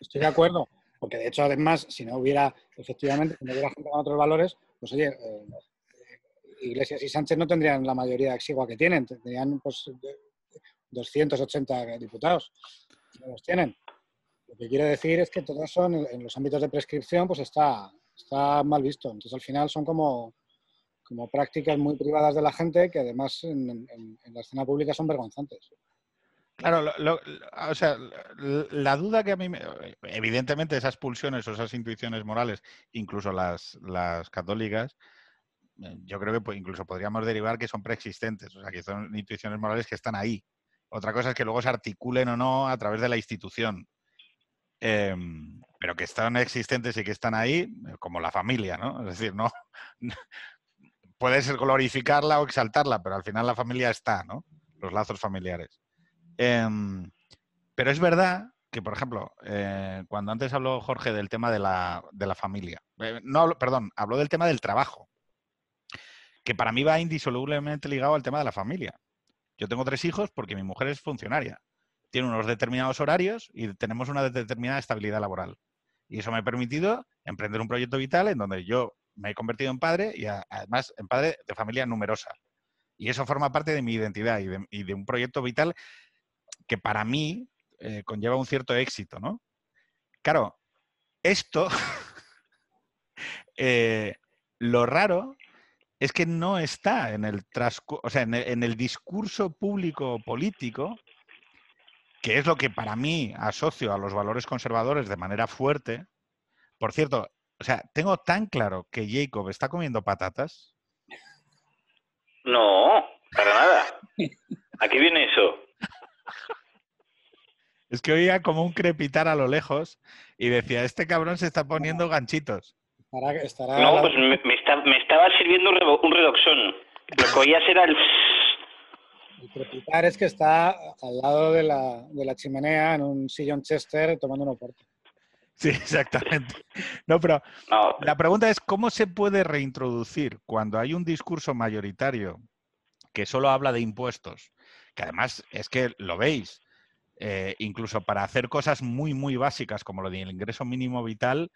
Estoy de acuerdo, porque de hecho, además, si no hubiera, efectivamente, si no hubiera gente con otros valores, pues oye, eh, Iglesias y Sánchez no tendrían la mayoría exigua que tienen, tendrían pues 280 diputados. No los tienen. Lo que quiero decir es que todo eso en, los ámbitos de prescripción pues está, está mal visto. Entonces al final son como, como prácticas muy privadas de la gente que además en, en la escena pública son vergonzantes. Claro, o sea, la duda que a mí, me, evidentemente esas pulsiones o esas intuiciones morales, incluso las, las católicas, eh, yo creo que pues, incluso podríamos derivar que son preexistentes, o sea, que son intuiciones morales que están ahí. Otra cosa es que luego se articulen o no a través de la institución. Em, pero que están existentes y que están ahí, eh, como la familia, ¿no? Es decir, no, puedes glorificarla o exaltarla, pero al final la familia está, ¿no? Los lazos familiares. Em, pero es verdad que, por ejemplo, eh, cuando antes habló Jorge del tema de la, de la familia, eh, no perdón, habló del tema del trabajo, que para mí va indisolublemente ligado al tema de la familia. Yo tengo tres hijos porque mi mujer es funcionaria. Tiene unos determinados horarios y tenemos una determinada estabilidad laboral. Y eso me ha permitido emprender un proyecto vital en donde yo me he convertido en padre y además en padre de familia numerosa. Y eso forma parte de mi identidad y de, y de un proyecto vital que para mí eh, conlleva un cierto éxito, ¿no? Claro, esto, eh, lo raro es que no está en el, o sea, en el, discurso público político, que es lo que para mí asocio a los valores conservadores de manera fuerte. Por cierto, O sea, tengo tan claro que Jacob está comiendo patatas. No, para nada. ¿A qué viene eso? Es que oía como un crepitar a lo lejos y decía, este cabrón se está poniendo ganchitos. Estará- estará No, la- pues me, me está- me estaba sirviendo un, redoxón. Lo que oías era el... El crepitar es que está al lado de la, de la chimenea en un sillón Chester tomando un oporto. Sí, exactamente. No, pero No, la pregunta es, ¿cómo se puede reintroducir cuando hay un discurso mayoritario que solo habla de impuestos? Que además es que lo veis, eh, incluso para hacer cosas muy, muy básicas como lo del ingreso mínimo vital,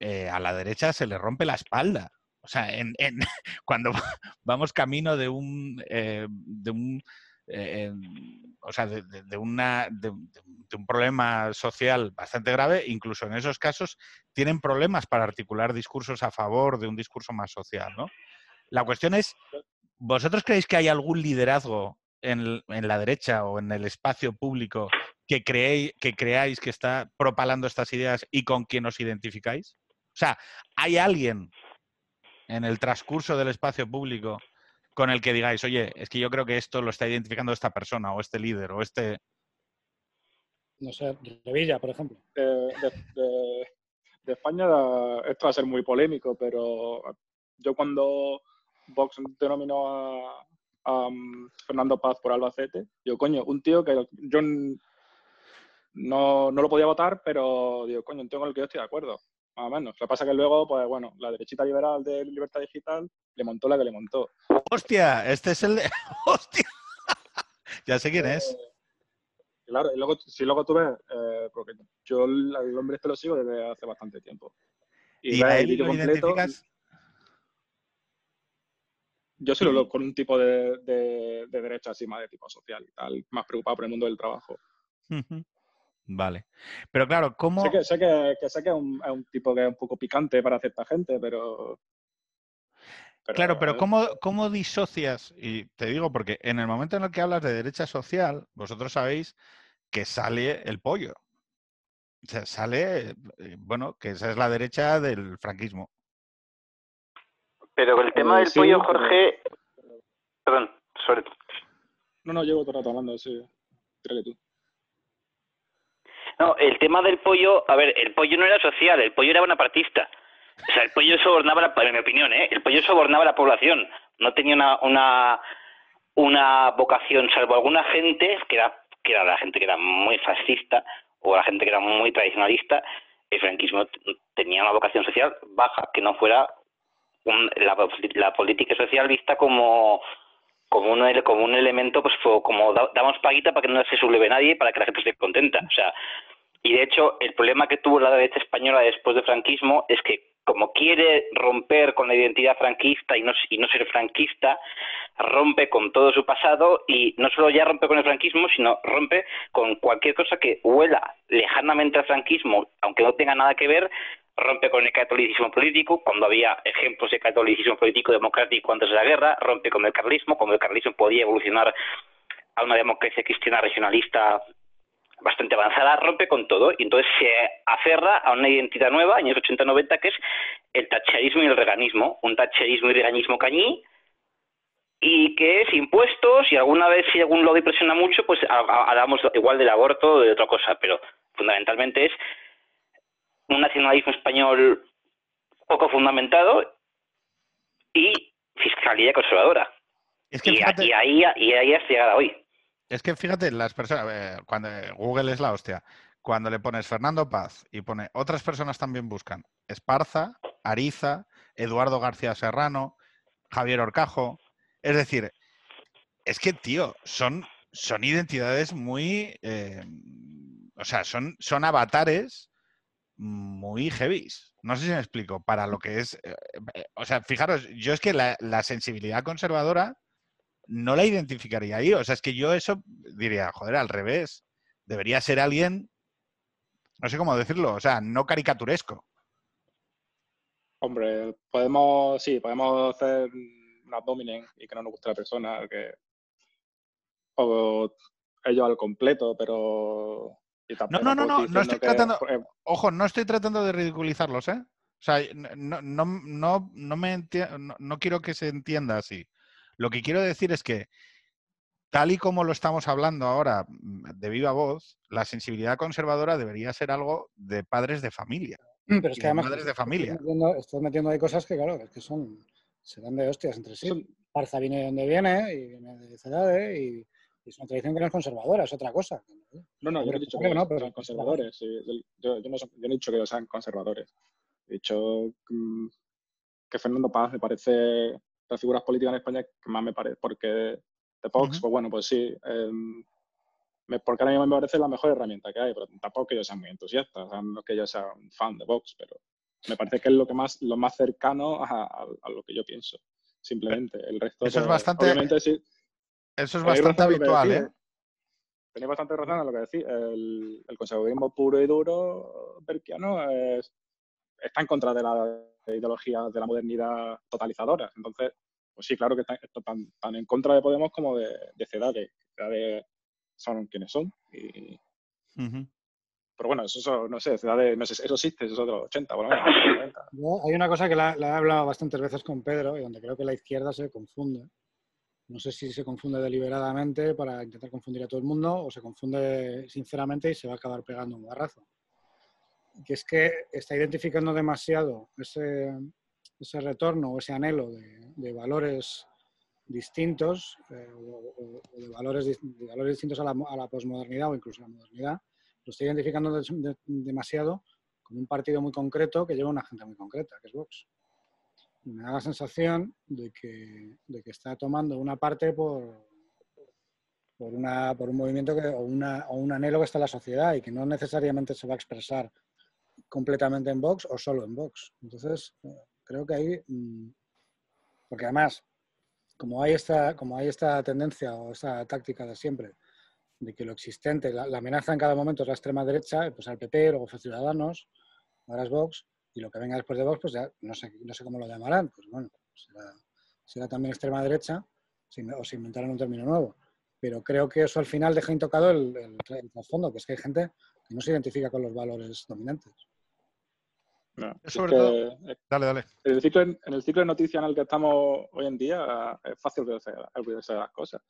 eh, a la derecha se le rompe la espalda. O sea, en, en- cuando vamos camino de un, eh, de un eh, o sea, de una, de, de un problema social bastante grave, incluso en esos casos tienen problemas para articular discursos a favor de un discurso más social, ¿no? La cuestión es, ¿vosotros creéis que hay algún liderazgo en, la derecha o en el espacio público que, creéis, que creáis que está propalando estas ideas y con quien os identificáis? O sea, ¿hay alguien en el transcurso del espacio público con el que digáis, oye, es que yo creo que esto lo está identificando esta persona o este líder o este... No sé, Revilla, por ejemplo. de, de- de- de España esto va a ser muy polémico, pero yo cuando Vox denominó a, um, Fernando Paz por Albacete, digo, coño, un tío que yo no, no lo podía votar, pero digo, coño, un tío con el que yo estoy de acuerdo, más o menos. Lo que pasa es que luego, pues bueno, la derechita liberal de Libertad Digital le montó la que le montó. ¡Hostia! Este es el de... ¡Hostia! ya sé quién es. Eh, Claro, y luego, si luego tú ves, eh, porque yo el hombre este lo sigo desde hace bastante tiempo. ¿Y ves a él lo completo, identificas? Yo sí lo veo con un tipo de, de, de derecha así más de tipo social y tal, más preocupado por el mundo del trabajo. Vale. Pero claro, ¿cómo...? Sé, que, sé, que, que sé que es un, es un tipo que es un poco picante para cierta gente, pero... pero, Claro, pero ¿cómo, ¿cómo disocias? Y te digo, porque en el momento en el que hablas de derecha social, vosotros sabéis que sale el pollo. O sea, sale, eh, bueno, que esa es la derecha del franquismo. Pero el tema Eh, del sí, pollo, pero- Jorge... Perdón, sobre... No, no, llevo todo el rato hablando, sí. Tírale tú. No, el tema del pollo, a ver, el pollo no era social, el pollo era bonapartista. O sea, el pollo sobornaba, la, en mi opinión, ¿eh? El pollo sobornaba a la población. No tenía una, una, una vocación, salvo alguna gente, que era, que era la gente que era muy fascista o la gente que era muy tradicionalista, el franquismo tenía una vocación social baja, que no fuera un- la, la política social vista como como un, como un elemento, pues como da- damos paguita para que no se subleve nadie, para que la gente esté contenta. O sea, y de hecho, el problema que tuvo la derecha española después del franquismo es que, como quiere romper con la identidad franquista y no, y no ser franquista, rompe con todo su pasado y no solo ya rompe con el franquismo, sino rompe con cualquier cosa que huela lejanamente al franquismo, aunque no tenga nada que ver, rompe con el catolicismo político, cuando había ejemplos de catolicismo político democrático antes de la guerra, rompe con el carlismo, cuando el carlismo podía evolucionar a una democracia cristiana regionalista bastante avanzada, rompe con todo. Y entonces se aferra a una identidad nueva, años 80-90, que es el tacherismo y el reganismo, un tacherismo y reganismo cañí, y que es impuestos y alguna vez si algún lobby presiona mucho, pues ha- ha- hablamos igual del aborto o de otra cosa, pero fundamentalmente es un nacionalismo español poco fundamentado y fiscalía conservadora. Es que Y, fíjate, y ahí, y ahí has llegado hoy. es que fíjate, las personas, eh, cuando Google es la hostia, cuando le pones Fernando Paz y pone otras personas también buscan Esparza, Ariza, Eduardo García Serrano, Javier Orcajo, es decir, es que, tío, son, son identidades muy, eh, o sea, son, son avatares muy heavies. No sé si me explico, para lo que es, eh, eh, o sea, fijaros, yo es que la, sensibilidad conservadora no la identificaría ahí. O sea, es que yo eso diría, joder, al revés. Debería ser alguien, no sé cómo decirlo, o sea, no caricaturesco. Hombre, podemos, sí, podemos hacer un abdomen y que no nos guste la persona, que o ellos al completo, pero No, no, no, no, no estoy que- tratando- Ojo, no estoy tratando de ridiculizarlos, ¿eh? O sea, no, no, no, no me enti- no, no quiero que se entienda así. Lo que quiero decir es que, tal y como lo estamos hablando ahora mm, de viva voz, la sensibilidad conservadora debería ser algo de padres de familia. Pero Y es que además madres de estás familia. metiendo, estás metiendo ahí cosas que, claro, es que son, se dan de hostias entre sí. Parza viene de donde viene, y viene de Cedade, y, y es una tradición que no es conservadora, es otra cosa. No, no, yo no he dicho que que no, pero- sean conservadores. Yo, yo no, son- yo no he dicho que sean conservadores. He dicho mm, que Fernando Paz me parece de las figuras políticas en España que más me parece. Porque de Vox, Ujú. pues bueno, pues sí. em, me- porque ahora mismo me parece la mejor herramienta que hay, pero tampoco que yo sea muy entusiasta. O sea, no es que yo sea un fan de Vox, pero me parece que es lo que más, lo más cercano a, a- a lo que yo pienso. Simplemente. El resto, Eso es pues, bastante- Obviamente sí. Eso es bastante habitual, decís, ¿eh? Tenéis bastante razón en lo que decís. El, el conservadurismo puro y duro berkiano es, está en contra de la ideología de la modernidad totalizadora. Entonces, pues sí, claro que están, están tan, tan en contra de Podemos como de, de Cedade. Cedade son quienes son. Y, Ujú. pero bueno, eso, eso, no sé, Cedade, no sé, eso existe, eso es de los 80, por lo menos. de los 90. Yo- hay una cosa que la, la he hablado bastantes veces con Pedro y donde creo que la izquierda se confunde. No sé si se confunde deliberadamente para intentar confundir a todo el mundo o se confunde sinceramente y se va a acabar pegando un barrazo. Que es que está identificando demasiado ese, ese retorno o ese anhelo de, valores distintos eh, o, de, valores, valores distintos a la, posmodernidad o incluso a la modernidad. Lo está identificando demasiado con un partido muy concreto que lleva una gente muy concreta, que es Vox. Me da la sensación de que, de que está tomando una parte por, por, una, por un movimiento que, o, una, o un anhelo que está en la sociedad y que no necesariamente se va a expresar completamente en Vox o solo en Vox. Entonces, creo que ahí, mm, porque además, como hay esta, como hay esta tendencia o esta táctica de siempre, de que lo existente, la, la amenaza en cada momento es la extrema derecha, pues al PP, luego fue Ciudadanos, ahora es Vox, y lo que venga después de Vox, pues ya no sé, no sé cómo lo llamarán, pues bueno, será, será también extrema derecha, si- o se inventarán un término nuevo. Pero creo que eso al final deja intocado el, el, el trasfondo, que es que hay gente que no se identifica con los valores dominantes. No, es sobre que, todo- eh, Dale, dale. en el, ciclo, en el ciclo de noticias en el que estamos hoy en día es fácil olvidarse, olvidarse de las cosas.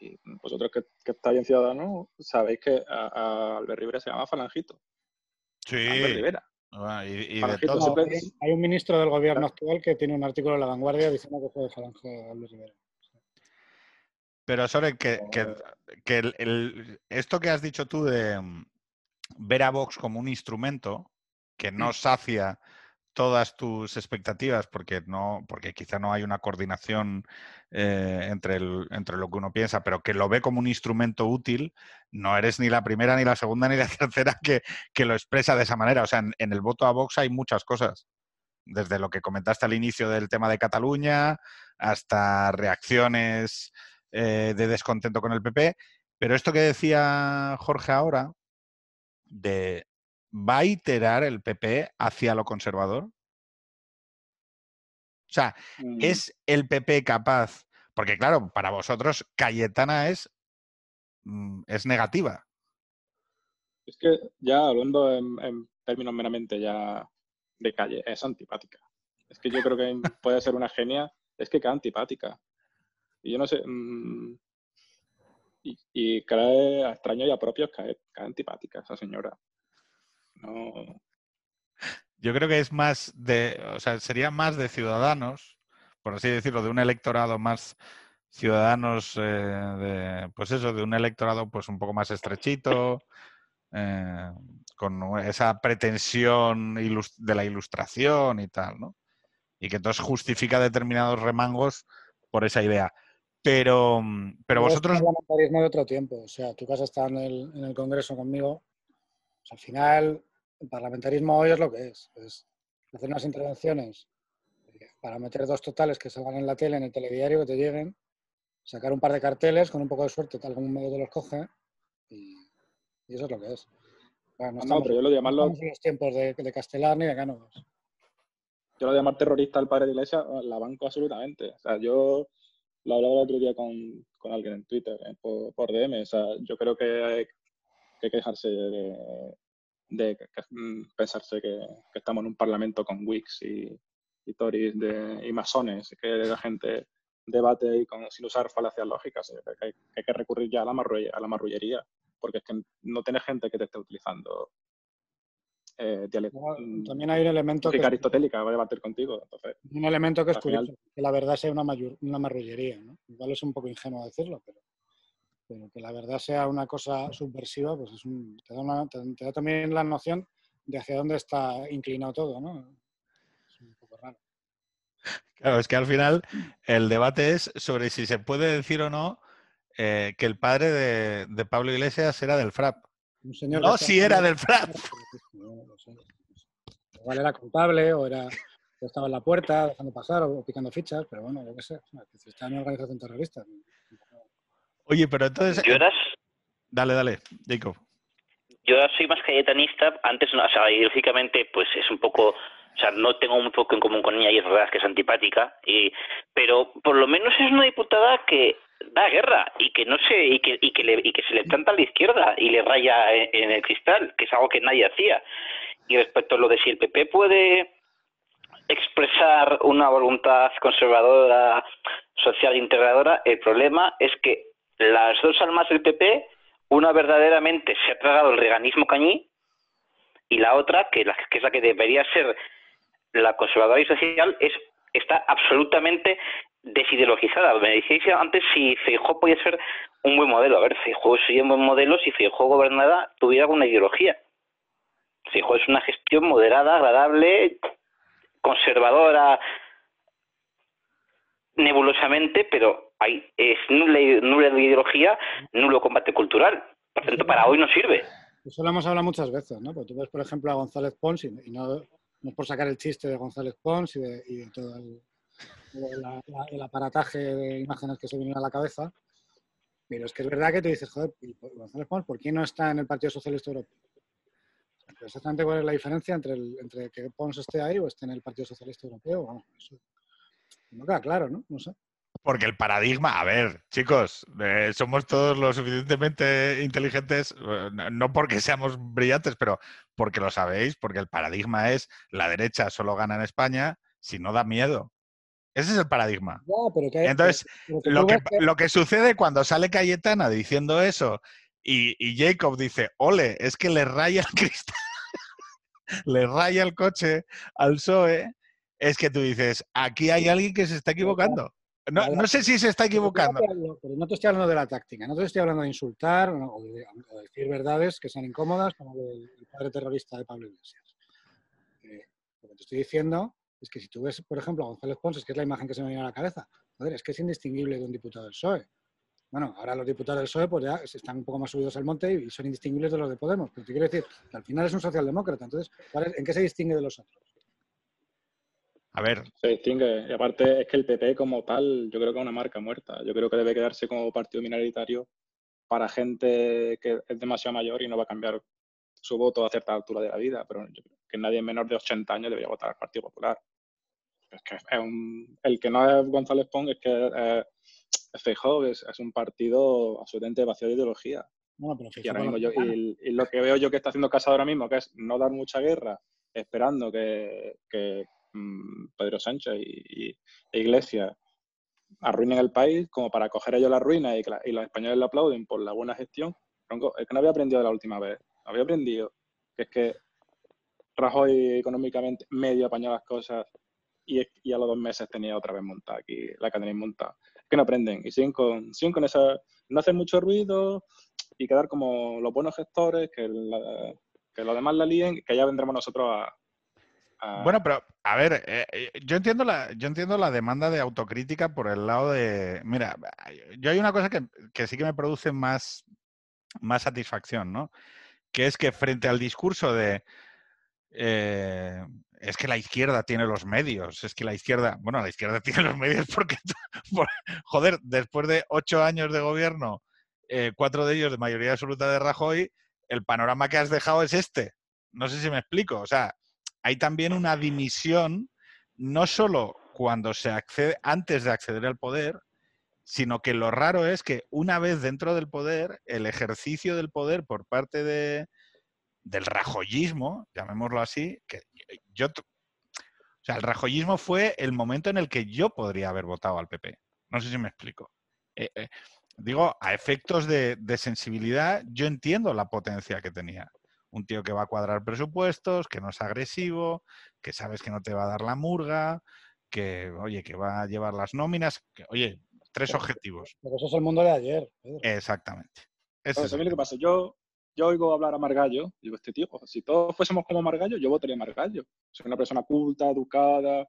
Y vosotros que, que estáis en Ciudadanos sabéis que a, a Albert Rivera se llama Falangito. Albert Sí. Rivera. Ah, Y, y de Falangito todo. siempre- hay, un ministro del gobierno actual que tiene un artículo en La Vanguardia diciendo que fue de Falange a Luis Rivera. Pero Soren, que, que, que el- el- esto que has dicho tú de mm, ver a Vox como un instrumento que no sacia todas tus expectativas porque no porque quizá no hay una coordinación eh, entre, el- entre lo que uno piensa pero que lo ve como un instrumento útil no eres ni la primera ni la segunda ni la tercera que, que lo expresa de esa manera. O sea en, el voto a Vox hay muchas cosas desde lo que comentaste al inicio del tema de Cataluña hasta reacciones eh, de descontento con el PP pero esto que decía Jorge ahora de ¿va a iterar el PP hacia lo conservador? O sea, Mm, ¿es el PP capaz? Porque claro, para vosotros Cayetana es, mm, es negativa. Es que ya hablando en, en términos meramente ya de calle, es antipática. Es que yo creo que puede ser una genia, es que queda antipática. Y yo no sé. mm, y, y cae a extraños y a propios, cae, cae antipática esa señora. No. Yo creo que es más de, o sea, sería más de ciudadanos, por así decirlo, de un electorado más ciudadanos, eh, de, pues eso, de un electorado pues un poco más estrechito, eh, con esa pretensión de la ilustración y tal, ¿no? Y que entonces justifica determinados remangos por esa idea. Pero, mm, pero Luego es vosotros, parlamentarismo de otro tiempo. O sea, tú que has estado en el, en el Congreso conmigo, pues al final el parlamentarismo hoy es lo que es. Es hacer unas intervenciones eh, para meter dos totales que salgan en la tele, en el telediario, que te lleguen, sacar un par de carteles, con un poco de suerte, algún medio te los coge, y, y eso es lo que es. Claro, no No, estamos, pero yo lo llamarlo, en los tiempos de, de Castelar ni de Cánovas. yo lo de llamar terrorista al padre de iglesia, la banco absolutamente. O sea, yo lo hablaba el otro día con, con alguien en Twitter, eh, por, por DM. O sea, yo creo que hay que quejarse de, de mm, pensarse que, estamos en un parlamento con Wix y, y Tories de, y masones, que la gente debate y con, sin usar falacias lógicas, que hay, que recurrir ya a la, a la marrullería, porque es que no tiene gente que te esté utilizando eh, mm, También hay un elemento que aristotélica va a debatir contigo. Entonces, un elemento que es curioso, que la verdad sea una, una marrullería. ¿no? Igual es un poco ingenuo decirlo, pero, pero que la verdad sea una cosa subversiva, pues es un, te, da te, da también la noción de hacia dónde está inclinado todo. ¿no? Es un poco raro. Claro, es que al final el debate es sobre si se puede decir o no eh, que el padre de, de Pablo Iglesias era del FRAP no, si era del FRAP. Igual era contable o era estaba en la puerta dejando pasar o picando fichas, pero bueno, yo qué sé. Está en una organización terrorista. Oye, pero entonces. Yo eras... Dale, dale, Jacob. Yo soy más cayetanista. Antes, o sea, ideológicamente, pues es un poco. O sea, no tengo un poco en común con ella y es verdad que es antipática, y, pero por lo menos es una diputada que da guerra y que no se y que y que, le, y que se le planta a la izquierda y le raya en, el cristal que es algo que nadie hacía y respecto a lo de si el PP puede expresar una voluntad conservadora social integradora el problema es que las dos almas del PP una verdaderamente se ha tragado el reganismo cañí y la otra que, la, que es la que debería ser la conservadora y social es está absolutamente desideologizada. Me decíais antes si Feijóo podía ser un buen modelo. A ver, Feijóo sería un buen modelo si Feijóo gobernada tuviera alguna ideología. Feijóo es una gestión moderada, agradable, conservadora, nebulosamente, pero hay, es nula, nula ideología, nulo combate cultural. Por tanto, para hoy no sirve. Eso lo hemos hablado muchas veces, ¿no? Porque tú ves, por ejemplo, a González Pons, y no, es por sacar el chiste de González Pons y de, de todo el, aparataje de imágenes que se vienen a la cabeza. Pero es que es verdad que te dices, joder, González Pons, ¿por qué no está en el Partido Socialista Europeo? exactamente cuál es la diferencia entre, entre que Pons esté ahí o esté en el Partido Socialista Europeo. No queda claro, ¿no? No sé. Porque el paradigma, a ver, chicos, eh, somos todos lo suficientemente inteligentes, eh, no porque seamos brillantes, pero porque lo sabéis, porque el paradigma es la derecha solo gana en España si no da miedo. Ese es el paradigma. Entonces, lo, que, lo que sucede cuando sale Cayetana diciendo eso y, Jacob dice, ole, es que le raya el cristal, le raya el coche al PSOE, es que tú dices, aquí hay alguien que se está equivocando. No, sé si se está equivocando. Pero no te estoy hablando de la táctica, no te estoy hablando de insultar o de, decir verdades que sean incómodas, como el padre terrorista de Pablo Iglesias. Eh, lo que te estoy diciendo es que si tú ves, por ejemplo, a González Pons, que es la imagen que se me viene a la cabeza, joder, es que es indistinguible de un diputado del PSOE. Bueno, ahora los diputados del PSOE pues ya están un poco más subidos al monte y son indistinguibles de los de Podemos. Pero te quiero decir que al final es un socialdemócrata. Entonces, ¿en qué se distingue de los otros? A ver. Se distingue. Y aparte es que el PP como tal, yo creo que es una marca muerta. Yo creo que debe quedarse como partido minoritario para gente que es demasiado mayor y no va a cambiar su voto a cierta altura de la vida. Pero yo creo que nadie menor de 80 años debería votar al Partido Popular es que es un, el que no es González Pong es que eh, es, es, un partido absolutamente vacío de ideología. y, lo que veo yo que está haciendo Casado ahora mismo, que es no dar mucha guerra, esperando que, que Pedro Sánchez y, e Iglesias arruinen el país como para coger ellos la ruina y, y los españoles le aplauden por la buena gestión. Es que no había aprendido la última vez. Había aprendido que es que Rajoy económicamente medio apañó las cosas y, a los dos meses tenía otra vez montada aquí, la cadena montada. Que no aprenden y siguen con, siguen con esa, no hacer mucho ruido y quedar como los buenos gestores, que, que los demás la líen, que ya vendremos nosotros a, Bueno, pero a ver, eh, eh, yo entiendo la, yo entiendo la demanda de autocrítica por el lado de, mira, yo hay una cosa que, que sí que me produce más, más satisfacción, ¿no? Que es que frente al discurso de eh, es que la izquierda tiene los medios, es que la izquierda, bueno, la izquierda tiene los medios porque, joder, después de ocho años de gobierno, cuatro de ellos de mayoría absoluta de Rajoy, el panorama que has dejado es este. No sé si me explico. O sea, hay también una dimisión, no solo cuando se accede, antes de acceder al poder, sino que lo raro es que una vez dentro del poder, el ejercicio del poder por parte de, del rajoyismo, llamémoslo así, que yo... O sea, el rajoyismo fue el momento en el que yo podría haber votado al PP. No sé si me explico. Eh, eh, digo, a efectos de, de, sensibilidad, yo entiendo la potencia que tenía. Un tío que va a cuadrar presupuestos, que no es agresivo, que sabes que no te va a dar la murga, que, oye, que va a llevar las nóminas, que, oye, tres objetivos. Pero eso es el mundo de ayer. Pedro. Exactamente. Es lo que pasa. Yo, yo oigo hablar a Margallo, digo, este tío, si todos fuésemos como Margallo, yo votaría a Margallo. Soy una persona culta, educada,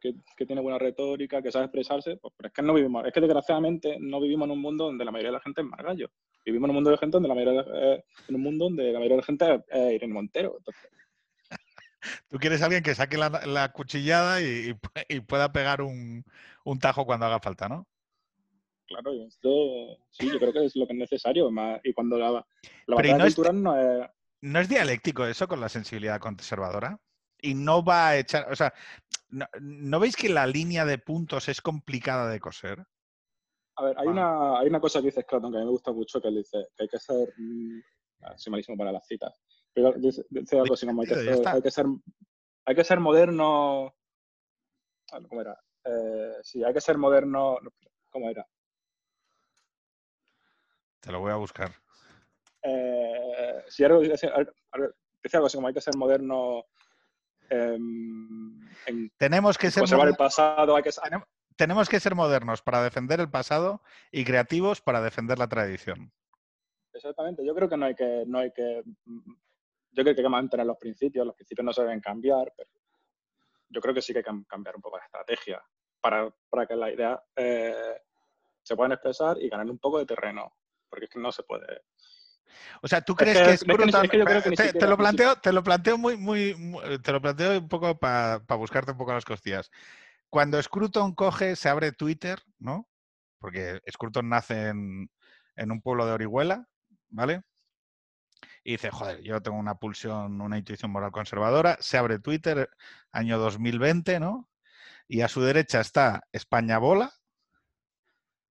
que, que, tiene buena retórica, que sabe expresarse, pues, pero es que no vivimos, es que desgraciadamente no vivimos en un mundo donde la mayoría de la gente es Margallo. Vivimos en un mundo de gente donde la mayoría de, eh, en un mundo donde la mayoría de la gente es, Irene Montero. Entonces, Tú quieres alguien que saque la, la cuchillada y, y, pueda pegar un, un, tajo cuando haga falta, ¿no? Claro, esto sí, yo creo que es lo que es necesario. Más, y cuando la, la batalla no cultural es, no es. ¿No es dialéctico eso con la sensibilidad conservadora? Y no va a echar. O sea, ¿no, ¿no veis que la línea de puntos es complicada de coser? A ver, hay, ah. una, hay una cosa que dice Scraton que a mí me gusta mucho, que él dice que hay que ser. Mmm, soy malísimo para las citas. Pero dice, dice algo así como hay que, ser, hay que, ser, hay que ser moderno. ¿Cómo era? Eh, sí, hay que ser moderno. ¿Cómo era? Te lo voy a buscar. Eh, sí, algo, dice, algo así como hay que ser moderno. Eh, en tenemos que ser conservar el pasado. Hay que, tenemos, que ser modernos para defender el pasado y creativos para defender la tradición. Exactamente. Yo creo que no hay que, no hay que yo creo que hay que mantener los principios, los principios no se deben cambiar, pero yo creo que sí que hay que cambiar un poco la estrategia para, para que las ideas eh, se puedan expresar y ganar un poco de terreno, porque es que no se puede. O sea, ¿tú crees es que, que, es que, que te, te, lo planteo, te lo planteo muy, muy, muy te lo planteo un poco para pa buscarte un poco las costillas. Cuando Scruton coge, se abre Twitter, ¿no? Porque Scruton nace en, un pueblo de Orihuela, ¿vale? y dice, joder, yo tengo una pulsión, una intuición moral conservadora, se abre Twitter, año 2020, ¿no? Y a su derecha está España Bola,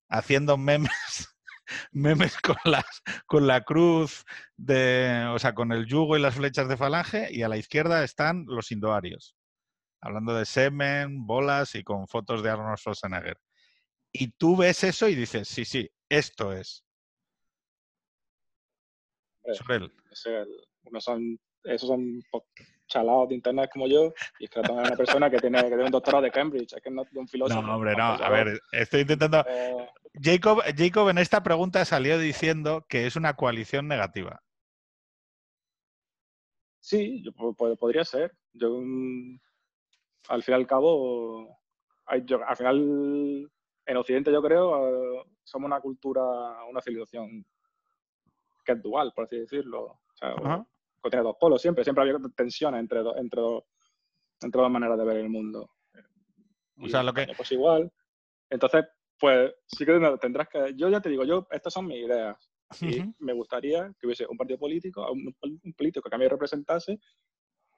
haciendo memes, memes con, las, con la cruz, de, o sea, con el yugo y las flechas de falange, y a la izquierda están los indoarios, hablando de semen, bolas y con fotos de Arnold Schwarzenegger. Y tú ves eso y dices, sí, sí, esto es. Sobre él. Ese, uno son, esos son chalados de internet como yo, y es que es una persona que tiene, que tiene un doctorado de Cambridge, es que no de un filósofo. No, hombre, no. A ver, estoy intentando. Eh... Jacob, Jacob en esta pregunta salió diciendo que es una coalición negativa. Sí, yo, podría ser. Yo, al fin y al cabo, hay, yo, al final, en Occidente, yo creo, uh, somos una cultura, una civilización que es dual, por así decirlo. O sea, o, tiene dos polos siempre, siempre ha habido tensiones entre, do, entre, do, entre dos maneras de ver el mundo. O sea, lo que... Pues igual. Entonces, pues sí que tendrás que... Yo ya te digo, yo, estas son mis ideas. Y uh -huh. me gustaría que hubiese un partido político, un, un, político que a mí representase,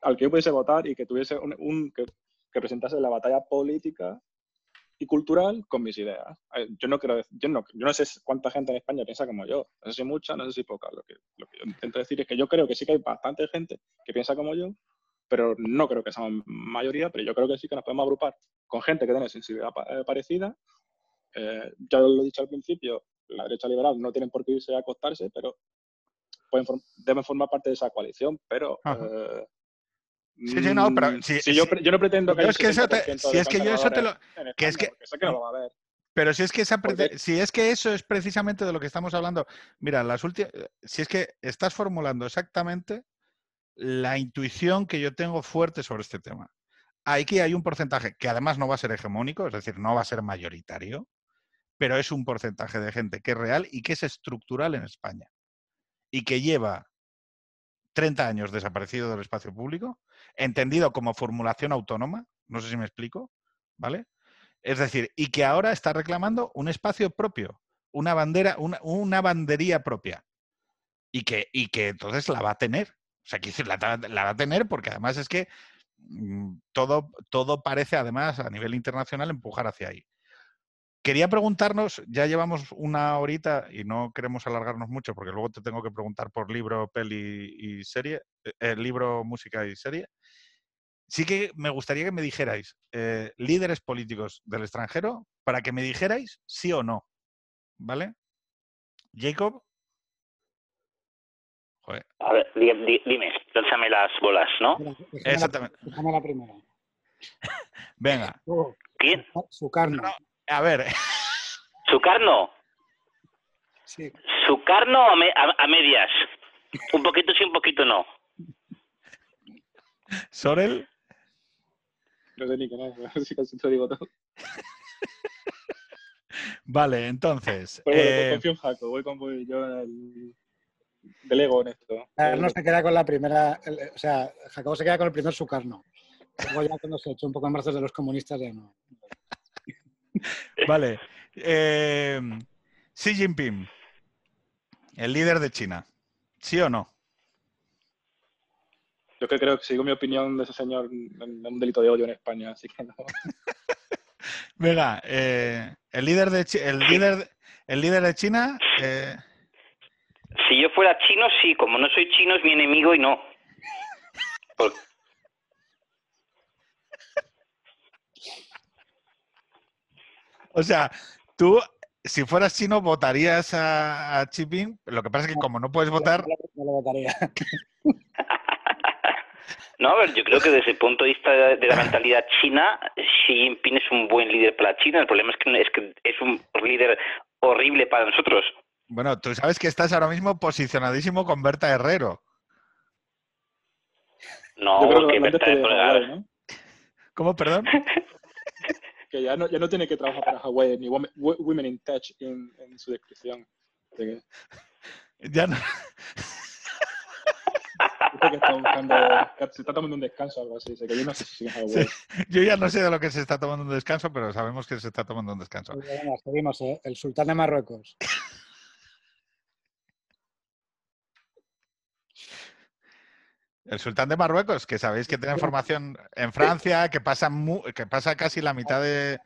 al que yo pudiese votar y que tuviese un, un que, que presentase la batalla política y cultural con mis ideas. Yo no, quiero, yo, no, yo no sé cuánta gente en España piensa como yo. No sé si mucha, no sé si poca. Lo que, lo que yo intento decir es que yo creo que sí que hay bastante gente que piensa como yo, pero no creo que seamos mayoría, pero yo creo que sí que nos podemos agrupar con gente que tiene sensibilidad parecida. Eh, ya lo he dicho al principio, la derecha liberal no tienen por qué irse a acostarse, pero pueden, deben formar parte de esa coalición, pero... Eh, Sí, sí, no, pero si, si yo, yo, no pretendo que es que eso te, si es que yo eso te lo que es que, eso que no lo va a ver. Pero si es que esa si es que eso es precisamente de lo que estamos hablando, mira, las últimas si es que estás formulando exactamente la intuición que yo tengo fuerte sobre este tema. Aquí hay un porcentaje que además no va a ser hegemónico, es decir, no va a ser mayoritario, pero es un porcentaje de gente que es real y que es estructural en España y que lleva 30 años desaparecido del espacio público, entendido como formulación autónoma, no sé si me explico, ¿vale? Es decir, y que ahora está reclamando un espacio propio, una bandera, una, una bandería propia, y que, y que entonces la va a tener. O sea, decir, la, la va a tener porque además es que mmm, todo, todo parece además a nivel internacional empujar hacia ahí. Quería preguntarnos, ya llevamos una horita y no queremos alargarnos mucho porque luego te tengo que preguntar por libro, peli y serie, eh, libro, música y serie. Sí que me gustaría que me dijerais eh, líderes políticos del extranjero para que me dijerais sí o no. ¿Vale? Jacob. A ver, dime, lánzame las bolas, ¿no? Exactamente. Déjame la primera. Venga. ¿Quién? Sucarno. A ver. ¿Sucarno? Sí. ¿Sucarno a, a, medias? Un poquito sí, un poquito no. ¿Sorel? No sé ni qué nada, si casi te digo todo. Vale, entonces. Pues bueno, eh... confío en Jaco, voy con yo el... delego en esto. No se queda con la primera, o sea, Jacobo se queda con el primer sucarno. Luego ya cuando se echó un poco en brazos de los comunistas ya no. Vale. Eh, Xi Jinping, el líder de China. ¿Sí o no? Yo que creo que sigo mi opinión de ese señor en un delito de odio en España, así que no. Venga, eh, el líder de el líder el líder de China. Eh... Si yo fuera chino, sí. Como no soy chino, es mi enemigo y no. O sea, tú, si fueras chino, votarías a, a Xi Jinping. Lo que pasa es que como no puedes votar... No lo votaría. No, a ver, yo creo que desde el punto de vista de la mentalidad china, Xi Jinping es un buen líder para China. El problema es que es, que es un líder horrible para nosotros. Bueno, tú sabes que estás ahora mismo posicionadísimo con Berta Herrero. No, que Berta Herrero... ¿no? ¿Cómo, perdón? que ya no, ya no tiene que trabajar para Hawaii ni Women in Tech en, su descripción. Ya no. Que está buscando, se está tomando un descanso o algo así. yo, no sé si yo ya no sé de lo que se está tomando un descanso, pero sabemos que se está tomando un descanso. seguimos, ¿eh? El sultán de Marruecos. El sultán de Marruecos, que sabéis que tiene formación en Francia, que pasa, que pasa casi la mitad de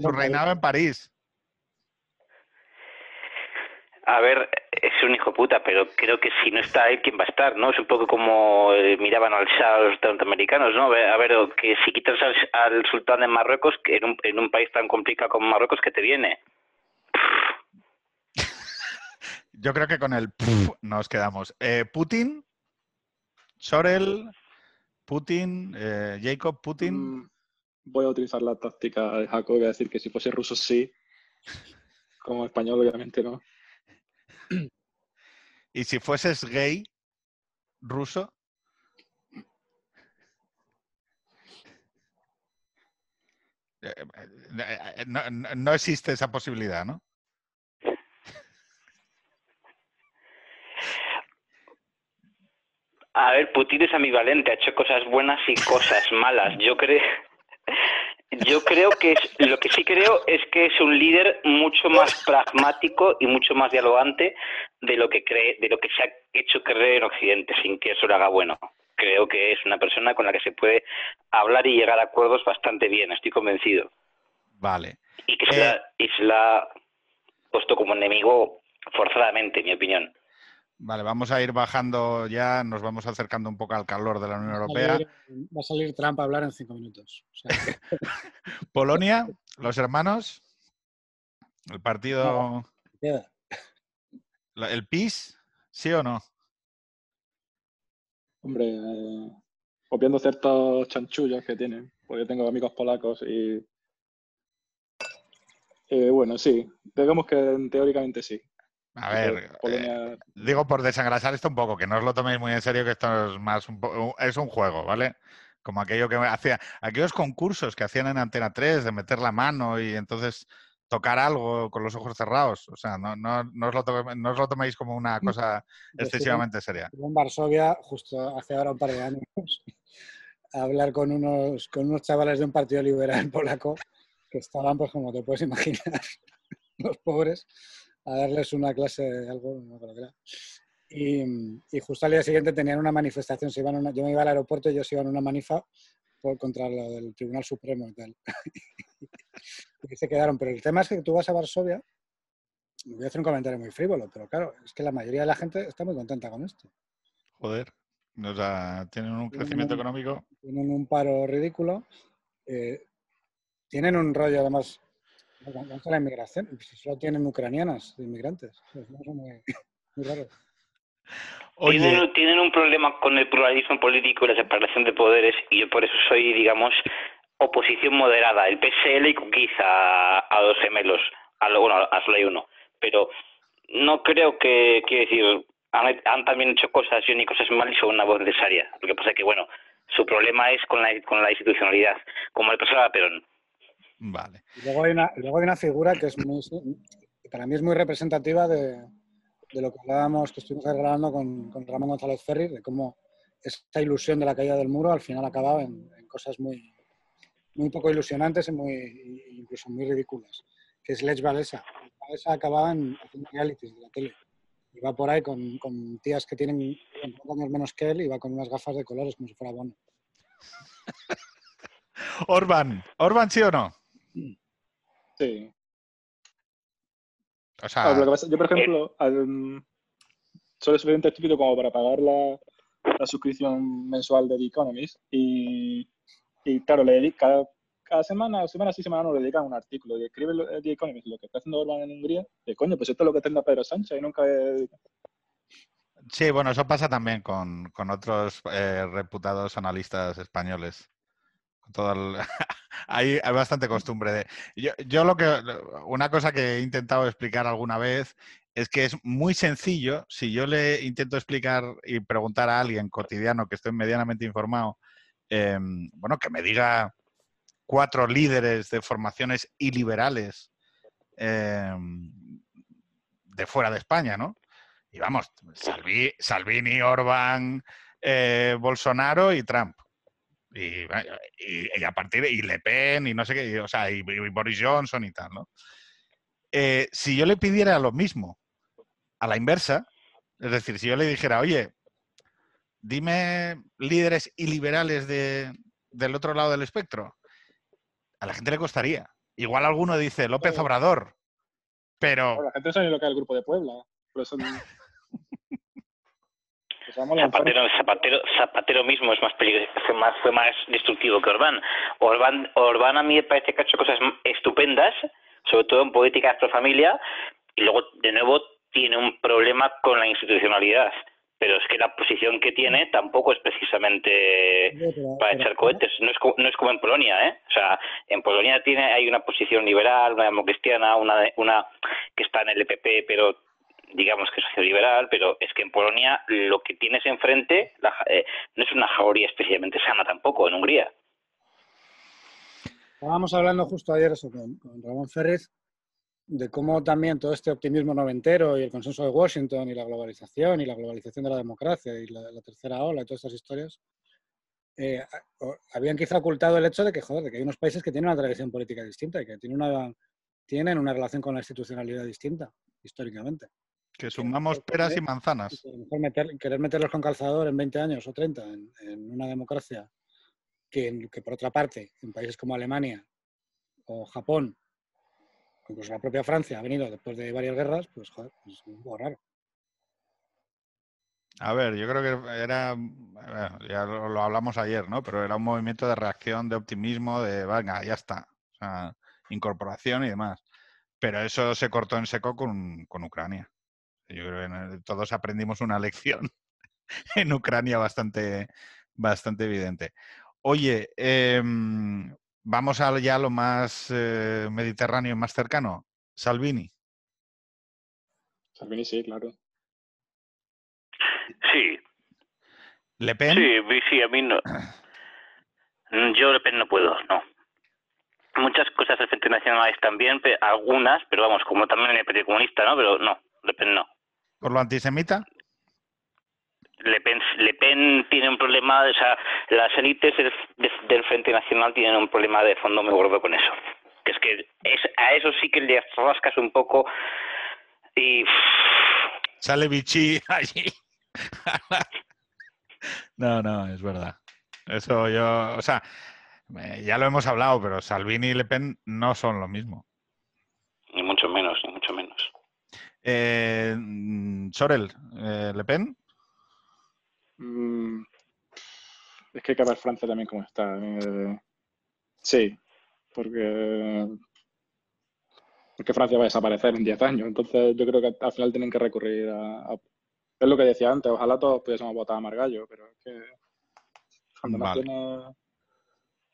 su reinado en París. A ver, es un hijo puta, pero creo que si no está él, ¿quién va a estar? ¿no? Es un poco como eh, miraban al Shah los norteamericanos, ¿no? A ver, que si quitas al, sultán de Marruecos, que en un, en un país tan complicado como Marruecos, ¿qué te viene? Yo creo que con el nos quedamos. Eh, Putin Sorel, Putin, eh, Jacob, Putin. Mm, voy a utilizar la táctica de Jacob, voy a decir que si fuese ruso sí, como español obviamente no. ¿Y si fueses gay ruso? Eh, eh, no existe esa posibilidad, ¿no? A ver, Putin es ambivalente, ha hecho cosas buenas y cosas malas. Yo creo, yo creo que es, lo que sí creo es que es un líder mucho más pragmático y mucho más dialogante de lo que cree, de lo que se ha hecho creer en Occidente, sin que eso lo haga bueno. Creo que es una persona con la que se puede hablar y llegar a acuerdos bastante bien, estoy convencido. Vale. Y que se, eh, y se la ha puesto como enemigo forzadamente, en mi opinión. Vale, vamos a ir bajando ya, nos vamos acercando un poco al calor de la Unión Europea. va a salir Trump a hablar en cinco minutos. Polonia, los hermanos, el partido... ¿El PIS? ¿Sí o no? Hombre, eh, obviando ciertos chanchullos que tienen, porque tengo amigos polacos y... Eh, bueno, sí, digamos que teóricamente sí. A ver, eh, digo por desengrasar esto un poco, que no os lo toméis muy en serio, que esto es más un es un juego, ¿vale? Como aquello que hacía, aquellos concursos que hacían en Antena 3 de meter la mano y entonces tocar algo con los ojos cerrados. O sea, no, no, no, os, lo toméis, no os lo toméis como una mm. cosa excesivamente seria. En Varsovia, justo hace ahora un par de años, a hablar con unos, con unos chavales de un partido liberal polaco que estaban, pues como te puedes imaginar, los pobres, a darles una clase de algo, no creo que era. Y, y, justo al día siguiente tenían una manifestación. Se iban yo me iba al aeropuerto y ellos iban a una manifa por, contra lo del Tribunal Supremo y tal. y se quedaron. Pero el tema es que tú vas a Varsovia, voy a hacer un comentario muy frívolo, pero claro, es que la mayoría de la gente está muy contenta con esto. Joder. O sea, tienen un crecimiento Tienen- económico. Tienen un paro ridículo, eh, tienen un rollo además la inmigración, si solo tienen ucranianas de inmigrantes. Es una cosa muy, muy raro. Oye, Tienen, tienen un problema con el pluralismo político y la separación de poderes y yo por eso soy, digamos, oposición moderada. El PSL y Kukiz a, a dos gemelos, a, lo- bueno, a solo hay uno. Pero no creo que, quiero decir, han, han también hecho cosas bien y cosas mal y son una voz necesaria. Lo que pasa es que, bueno, su problema es con la, con la institucionalidad, como le pasaba a Perón. Vale. Y luego hay una, luego hay una figura que es muy, para mí es muy representativa de, de lo que hablábamos, que estuvimos grabando con, con Ramón González Ferri, de cómo esta ilusión de la caída del muro al final acababa en, en cosas muy, muy poco ilusionantes y muy, incluso muy ridículas, que es Lech Walesa. Lech Walesa acababa en haciendo realities de la tele. Y va por ahí con, con tías que tienen 50 años menos que él y va con unas gafas de colores como si fuera Bono. Orban. ¿Orban sí o no? Sí. O sea, pasa- yo, por ejemplo, al- soy lo suficiente estúpido como para pagar la, la suscripción mensual de The Economist y, y claro, le dedica cada, cada semana, semana sí, semana no, le dedican un artículo y escribe lo- The Economist lo que está haciendo Orban en Hungría y coño, pues esto es lo que está Pedro Sánchez y nunca sí, bueno, eso pasa también con, con otros eh, reputados analistas españoles. Con todo el- hay, hay bastante costumbre de. Yo, yo lo que. Una cosa que he intentado explicar alguna vez es que es muy sencillo. Si yo le intento explicar y preguntar a alguien cotidiano que esté medianamente informado, eh, bueno, que me diga cuatro líderes de formaciones iliberales eh, de fuera de España, ¿no? Y vamos, Salvi- Salvini, Orban, eh, Bolsonaro y Trump. Y, y- y a partir de, y Le Pen y no sé qué, y, o sea, y, y Boris Johnson y tal, ¿no? Eh, si yo le pidiera lo mismo a la inversa, es decir, si yo le dijera, oye, dime líderes iliberales de, del otro lado del espectro, a la gente le costaría. Igual alguno dice López. Obrador, pero Bueno, la gente sabe lo que es el grupo de Puebla. Por eso. Pues vamos a lanzar- Zapatero, Zapatero, Zapatero mismo es más peligroso, fue más, fue más destructivo que Orbán. Orbán. Orbán a mí me parece que ha hecho cosas estupendas, sobre todo en políticas pro familia, y luego, de nuevo, tiene un problema con la institucionalidad. Pero es que la posición que tiene tampoco es precisamente para echar cohetes. No es, co- no es como en Polonia, ¿eh? O sea, en Polonia tiene hay una posición liberal, una democristiana, una, una que está en el EPP, pero digamos que socioliberal, pero es que en Polonia lo que tienes enfrente la eh, no es una jauría especialmente sana tampoco, en Hungría. Estábamos hablando justo ayer eso con, Ramón Ferriz de cómo también todo este optimismo noventero y el consenso de Washington y la globalización y la globalización de la democracia y la, tercera ola y todas estas historias eh, habían quizá ocultado el hecho de que, joder, de que hay unos países que tienen una tradición política distinta y que tienen una, tienen una relación con la institucionalidad distinta históricamente. Que sumamos peras y manzanas. A lo mejor meter- querer meterlos con calzador en 20 años o 30 en, en una democracia que, que, por otra parte, en países como Alemania o Japón, incluso la propia Francia, ha venido después de varias guerras, pues joder, es un poco raro. A ver, yo creo que era, bueno, ya lo, lo hablamos ayer, ¿no? Pero era un movimiento de reacción, de optimismo, de, venga, ya está. O sea, incorporación y demás. Pero eso se cortó en seco con, con Ucrania. Yo creo que todos aprendimos una lección en Ucrania bastante, bastante evidente. Oye, em, vamos a ya lo más eh, mediterráneo y más cercano. Salvini. Salvini sí, claro. Sí, Le Pen. sí, sí, a mí no. Mm, Yo Le Pen no puedo, no. Muchas cosas del Frente Nacional pe- algunas, pero vamos, como también en el Partido Comunista, ¿no? Pero no, Le Pen no. ¿Por lo antisemita? Le Pen, Le Pen tiene un problema, o sea, las élites del, de- del Frente Nacional tienen un problema de fondo muy gordo con eso. Que es que es, a eso sí que le rascas un poco y... Sale Vichy allí. no, no, es verdad. Eso yo, o sea, Eh, ya lo hemos hablado, pero Salvini y Le Pen no son lo mismo. Ni mucho menos. Eh, mm, Sorel, eh, ¿Le Pen? Mm, es que hay que ver Francia también como está. eh, sí, porque, porque Francia va a desaparecer en 10 años. Entonces yo creo que al final tienen que recurrir a... a- es lo que decía antes, ojalá todos pudiésemos votar a Margallo, pero es que cuando no Vale. tiene... O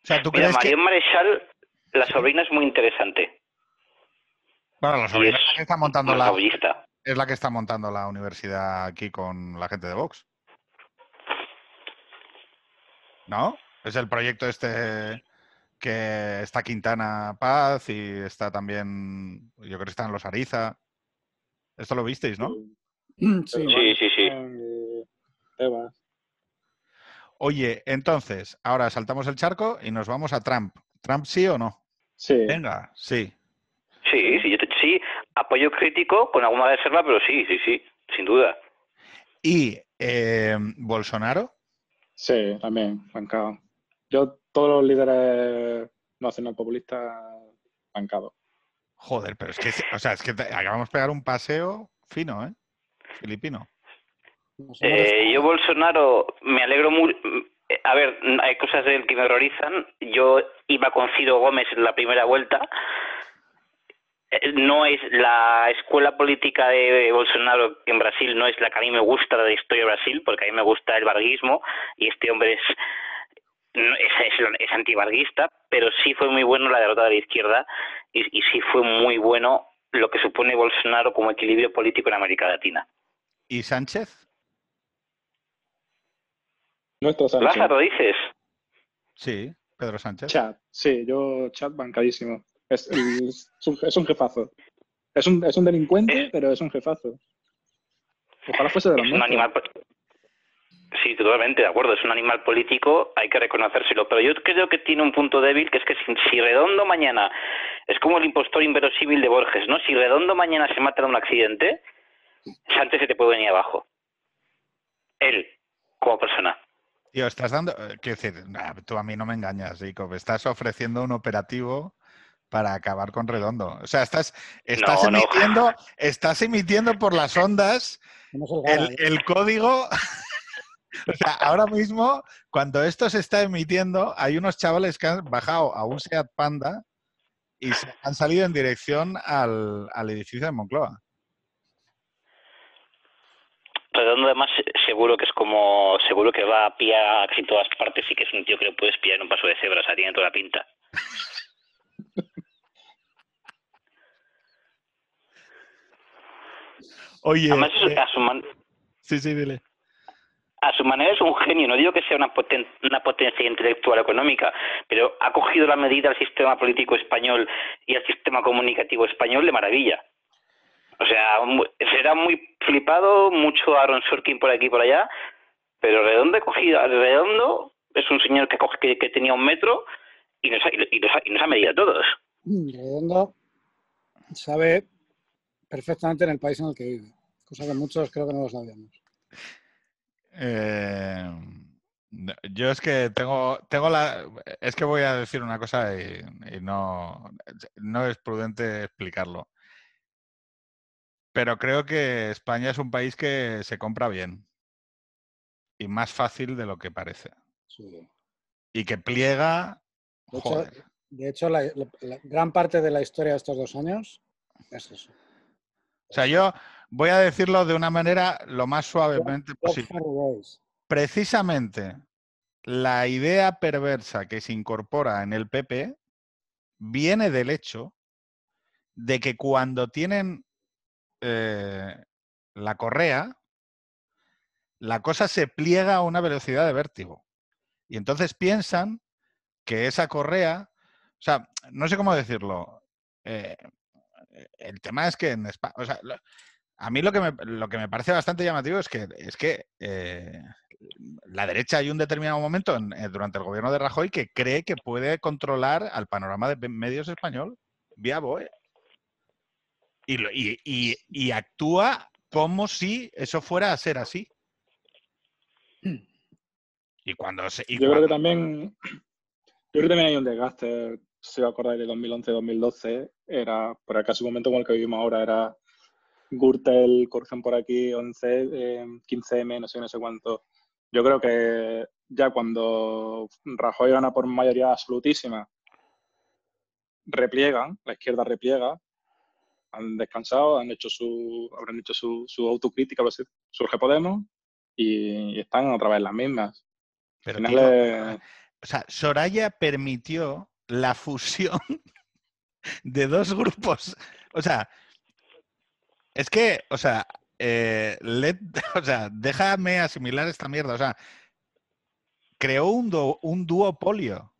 sea, ¿tú Mira, crees que...? Marion Marechal, la sobrina es muy interesante. Bueno, la Y sobrina es que está montando la, es la que está montando la universidad aquí con la gente de Vox. ¿No? Es el proyecto este que está Quintana Paz y está también, yo creo que están los Ariza. Esto lo visteis, ¿no? Sí, Sí, sí, sí. Eh. Oye, entonces, ahora saltamos el charco y nos vamos a Trump. ¿Trump sí o no? Sí, Venga, sí. Sí, sí, yo apoyo crítico con alguna reserva, pero sí, sí, sí, sin duda. ¿Y eh, Bolsonaro? sí, también, bancado. Yo, todos los líderes nacional populistas, bancados. Joder, pero es que, o sea, es que te- acabamos de pegar un paseo fino, ¿eh? Filipino. Eh, yo Bolsonaro me alegro mucho. A ver, hay cosas de él que me horrorizan. Yo iba con Ciro Gómez en la primera vuelta. Eh, No es la escuela política de Bolsonaro en Brasil, no es la que a mí me gusta de la historia de Brasil, porque a mí me gusta el varguismo y este hombre es es, es, es antivarguista, pero sí fue muy bueno la derrota de la izquierda y, y sí fue muy bueno lo que supone Bolsonaro como equilibrio político en América Latina. ¿Y Sánchez? Nuestro Sánchez. Lázaro, dices. Sí, Pedro Sánchez. Chat, sí, yo chat bancadísimo. Es, es, un, es un jefazo. Es un, es un delincuente, pero es un jefazo. Ojalá fuese de los es un animal. Sí, totalmente de acuerdo. Es un animal político, hay que reconocérselo. Pero yo creo que tiene un punto débil, que es que si, si Redondo mañana es como el impostor inverosímil de Borges, ¿no? Si Redondo mañana se mata en un accidente, Sánchez se te puede venir abajo. Él, como persona. Tío, estás dando. eh, Quiero decir, nah, tú a mí no me engañas, Jacob. Estás ofreciendo un operativo para acabar con Redondo. O sea, estás, estás No, no. emitiendo, estás emitiendo por las ondas el ¿eh? el código. o sea, ahora mismo, cuando esto se está emitiendo, hay unos chavales que han bajado a un Seat Panda y se han salido en dirección al, al edificio de Moncloa. Redondo además seguro que es como, seguro que va a pie a casi todas partes y que es un tío que lo puedes pillar en un paso de cebra, o sea, tiene toda la pinta. Oye, Además, eh, a, su man- sí, sí, dile. a su manera es un genio, no digo que sea una, poten- una potencia intelectual económica, pero ha cogido la medida al sistema político español y al sistema comunicativo español de maravilla. O sea, será muy flipado, mucho Aaron Sorkin por aquí y por allá, pero Redondo, ha cogido, Redondo es un señor que, coge- que, que tenía un metro y nos, ha, y, nos ha, y nos ha medido a todos. Redondo sabe perfectamente en el país en el que vive, cosa que muchos creo que no lo sabíamos. Eh, yo es que tengo, tengo la. Es que voy a decir una cosa y, y no, no es prudente explicarlo. Pero creo que España es un país que se compra bien y más fácil de lo que parece. Sí. Y que pliega. De hecho, Joder. de hecho, la, la- la gran parte de la historia de estos dos años es eso. O sea, yo voy a decirlo de una manera lo más suavemente posible. precisamente la idea perversa que se incorpora en el PP viene del hecho de que cuando tienen eh, la correa, la cosa se pliega a una velocidad de vértigo. Y entonces piensan que esa correa, o sea, no sé cómo decirlo. eh, el tema es que en España, o sea, a mí lo que me, lo que me parece bastante llamativo es que, es que eh, la derecha hay un determinado momento en- eh, durante el gobierno de Rajoy que cree que puede controlar al panorama de medios español vía BOE. Y, lo- y- y- y actúa como si eso fuera a ser así. Y cuando se. Yo creo que también, yo creo que también hay un desgaste, si os acordáis de 2011-2012, era, por casi un momento como el que vivimos ahora, era Gürtel, corrupción por aquí, 11, 15M, no sé, no sé cuánto. Yo creo que ya cuando Rajoy gana por mayoría absolutísima, repliegan, la izquierda repliega, han descansado, han hecho su, habrán hecho su, su autocrítica, surge Podemos y, están otra vez las mismas. Pero o sea, Soraya permitió la fusión de dos grupos. O sea, es que, o sea, eh, o sea, déjame asimilar esta mierda. O sea, creó un, un duopolio.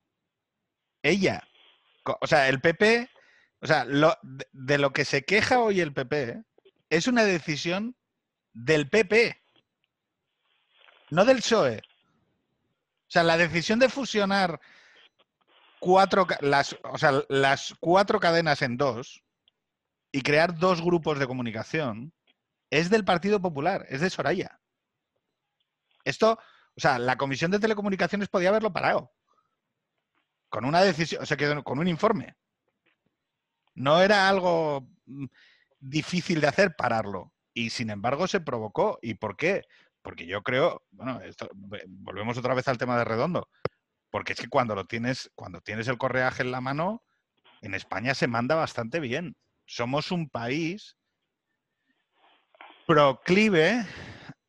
Ella. O sea, el PP, o sea, lo, de, lo que se queja hoy el PP es una decisión del PP, no del PSOE. O sea, la decisión de fusionar cuatro, las, o sea, las cuatro cadenas en dos y crear dos grupos de comunicación es del Partido Popular, es de Soraya. Esto, o sea, la Comisión de Telecomunicaciones podía haberlo parado. Con una decisión, o sea, con un informe. No era algo mm, difícil de hacer pararlo. Y sin embargo se provocó. ¿Y por qué? Porque yo creo, bueno, volvemos otra vez al tema de Redondo. Porque es que cuando lo tienes, cuando tienes el correaje en la mano, en España se manda bastante bien. Somos un país proclive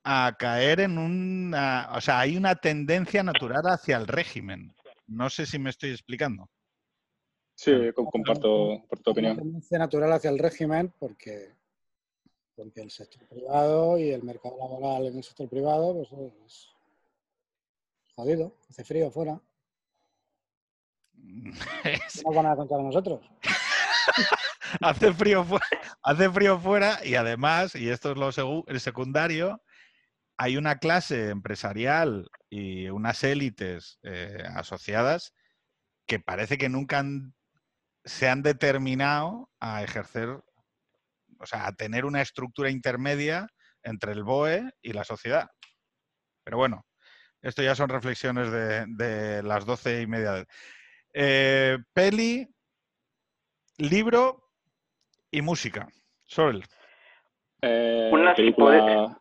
a caer en una... O sea, hay una tendencia natural hacia el régimen. No sé si me estoy explicando. Sí, comparto, tu opinión. Una tendencia natural hacia el régimen porque, porque el sector privado y el mercado laboral en el sector privado pues es jodido, hace frío fuera. ¿Qué nos van a contar a nosotros? hace, frío hace frío fuera y además, y esto es lo el secundario, hay una clase empresarial y unas élites eh, asociadas que parece que nunca se han determinado a ejercer, o sea, a tener una estructura intermedia entre el BOE y la sociedad. Pero bueno, esto ya son reflexiones de, las doce y media. Eh, peli, libro y música. Sorel. Eh, una película...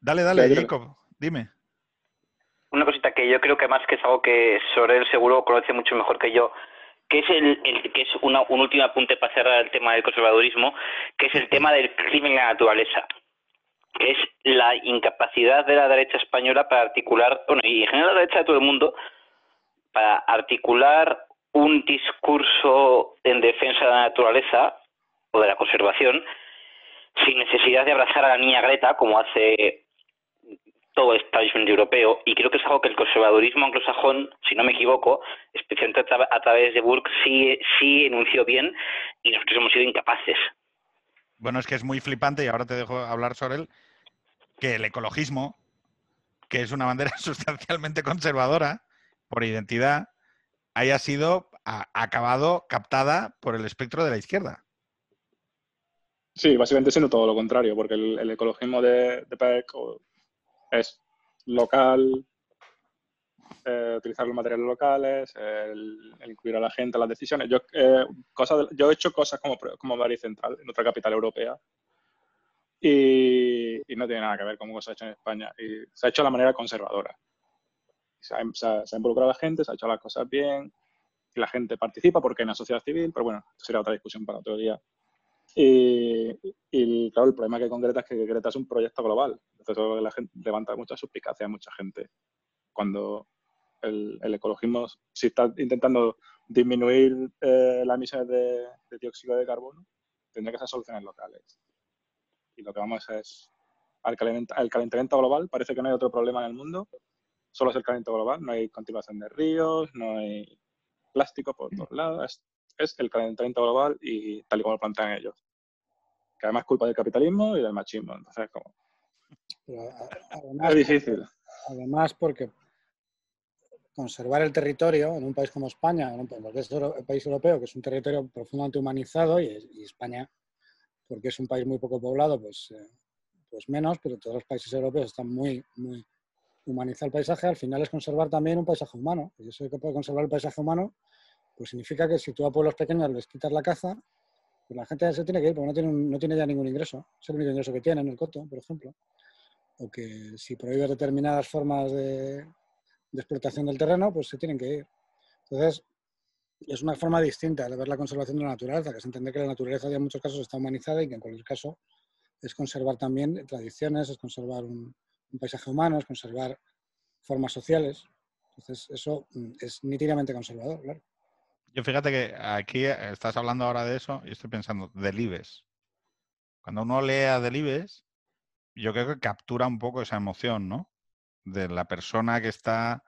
Dale, dale, Jacob, dime. Una cosita que yo creo que más que es algo que Sorel seguro conoce mucho mejor que yo, que es el, que es una, un último apunte para cerrar el tema del conservadurismo, que es el tema del crimen en la naturaleza, que es la incapacidad de la derecha española para articular, bueno, y en general la derecha de todo el mundo, para articular un discurso en defensa de la naturaleza o de la conservación sin necesidad de abrazar a la niña Greta como hace todo el establishment europeo y creo que es algo que el conservadurismo anglosajón, si no me equivoco, especialmente a, través de Burke, sí, sí enunció bien y nosotros hemos sido incapaces. Bueno, es que es muy flipante y ahora te dejo hablar sobre él, que el ecologismo, que es una bandera sustancialmente conservadora por identidad, haya sido acabado, captada por el espectro de la izquierda. Sí, básicamente siendo todo lo contrario, porque el, ecologismo de, de Peck es local, eh, utilizar los materiales locales, el, incluir a la gente en las decisiones. Yo, eh, cosas, yo he hecho cosas como, como Madrid Central, en otra capital europea, y, no tiene nada que ver con cómo se ha hecho en España. Y se ha hecho de la manera conservadora. Se ha, se, involucrado a la gente, se ha hecho las cosas bien, y la gente participa porque hay una sociedad civil, pero bueno, será otra discusión para otro día. Y, claro, el problema que con Greta es que Greta es un proyecto global. Entonces la gente levanta mucha suspicacia a mucha gente. Cuando el, ecologismo, si está intentando disminuir eh, las emisiones de, dióxido de carbono, tendría que ser soluciones locales. Y lo que vamos es al calentamiento global. Parece que no hay otro problema en el mundo, solo es el calentamiento global. No hay continuación de ríos, no hay plástico por todos lados es el calentamiento global y tal y como lo plantean ellos. Que además es culpa del capitalismo y del machismo. Entonces, como... es difícil. Además, porque conservar el territorio en un país como España, en un país europeo, que es un territorio profundamente humanizado, y, España, porque es un país muy poco poblado, pues, eh, pues menos, pero todos los países europeos están muy, muy humanizar el paisaje al final es conservar también un paisaje humano. Y eso de que puede conservar el paisaje humano, pues significa que si tú a pueblos pequeños les quitas la caza, pues la gente se tiene que ir porque no tiene, no tiene ya ningún ingreso. Es el único ingreso que tiene en el coto, por ejemplo. O que si prohíbes determinadas formas de, de explotación del terreno, pues se tienen que ir. Entonces, es una forma distinta de ver la conservación de la naturaleza, que es entender que la naturaleza ya en muchos casos está humanizada y que en cualquier caso es conservar también tradiciones, es conservar un, un paisaje humano, es conservar formas sociales. Entonces, eso mm, es nítidamente conservador, claro. Yo fíjate que aquí eh, estás hablando ahora de eso y estoy pensando, Delibes. Cuando uno lee a Delibes, yo creo que captura un poco esa emoción, ¿no? De la persona que está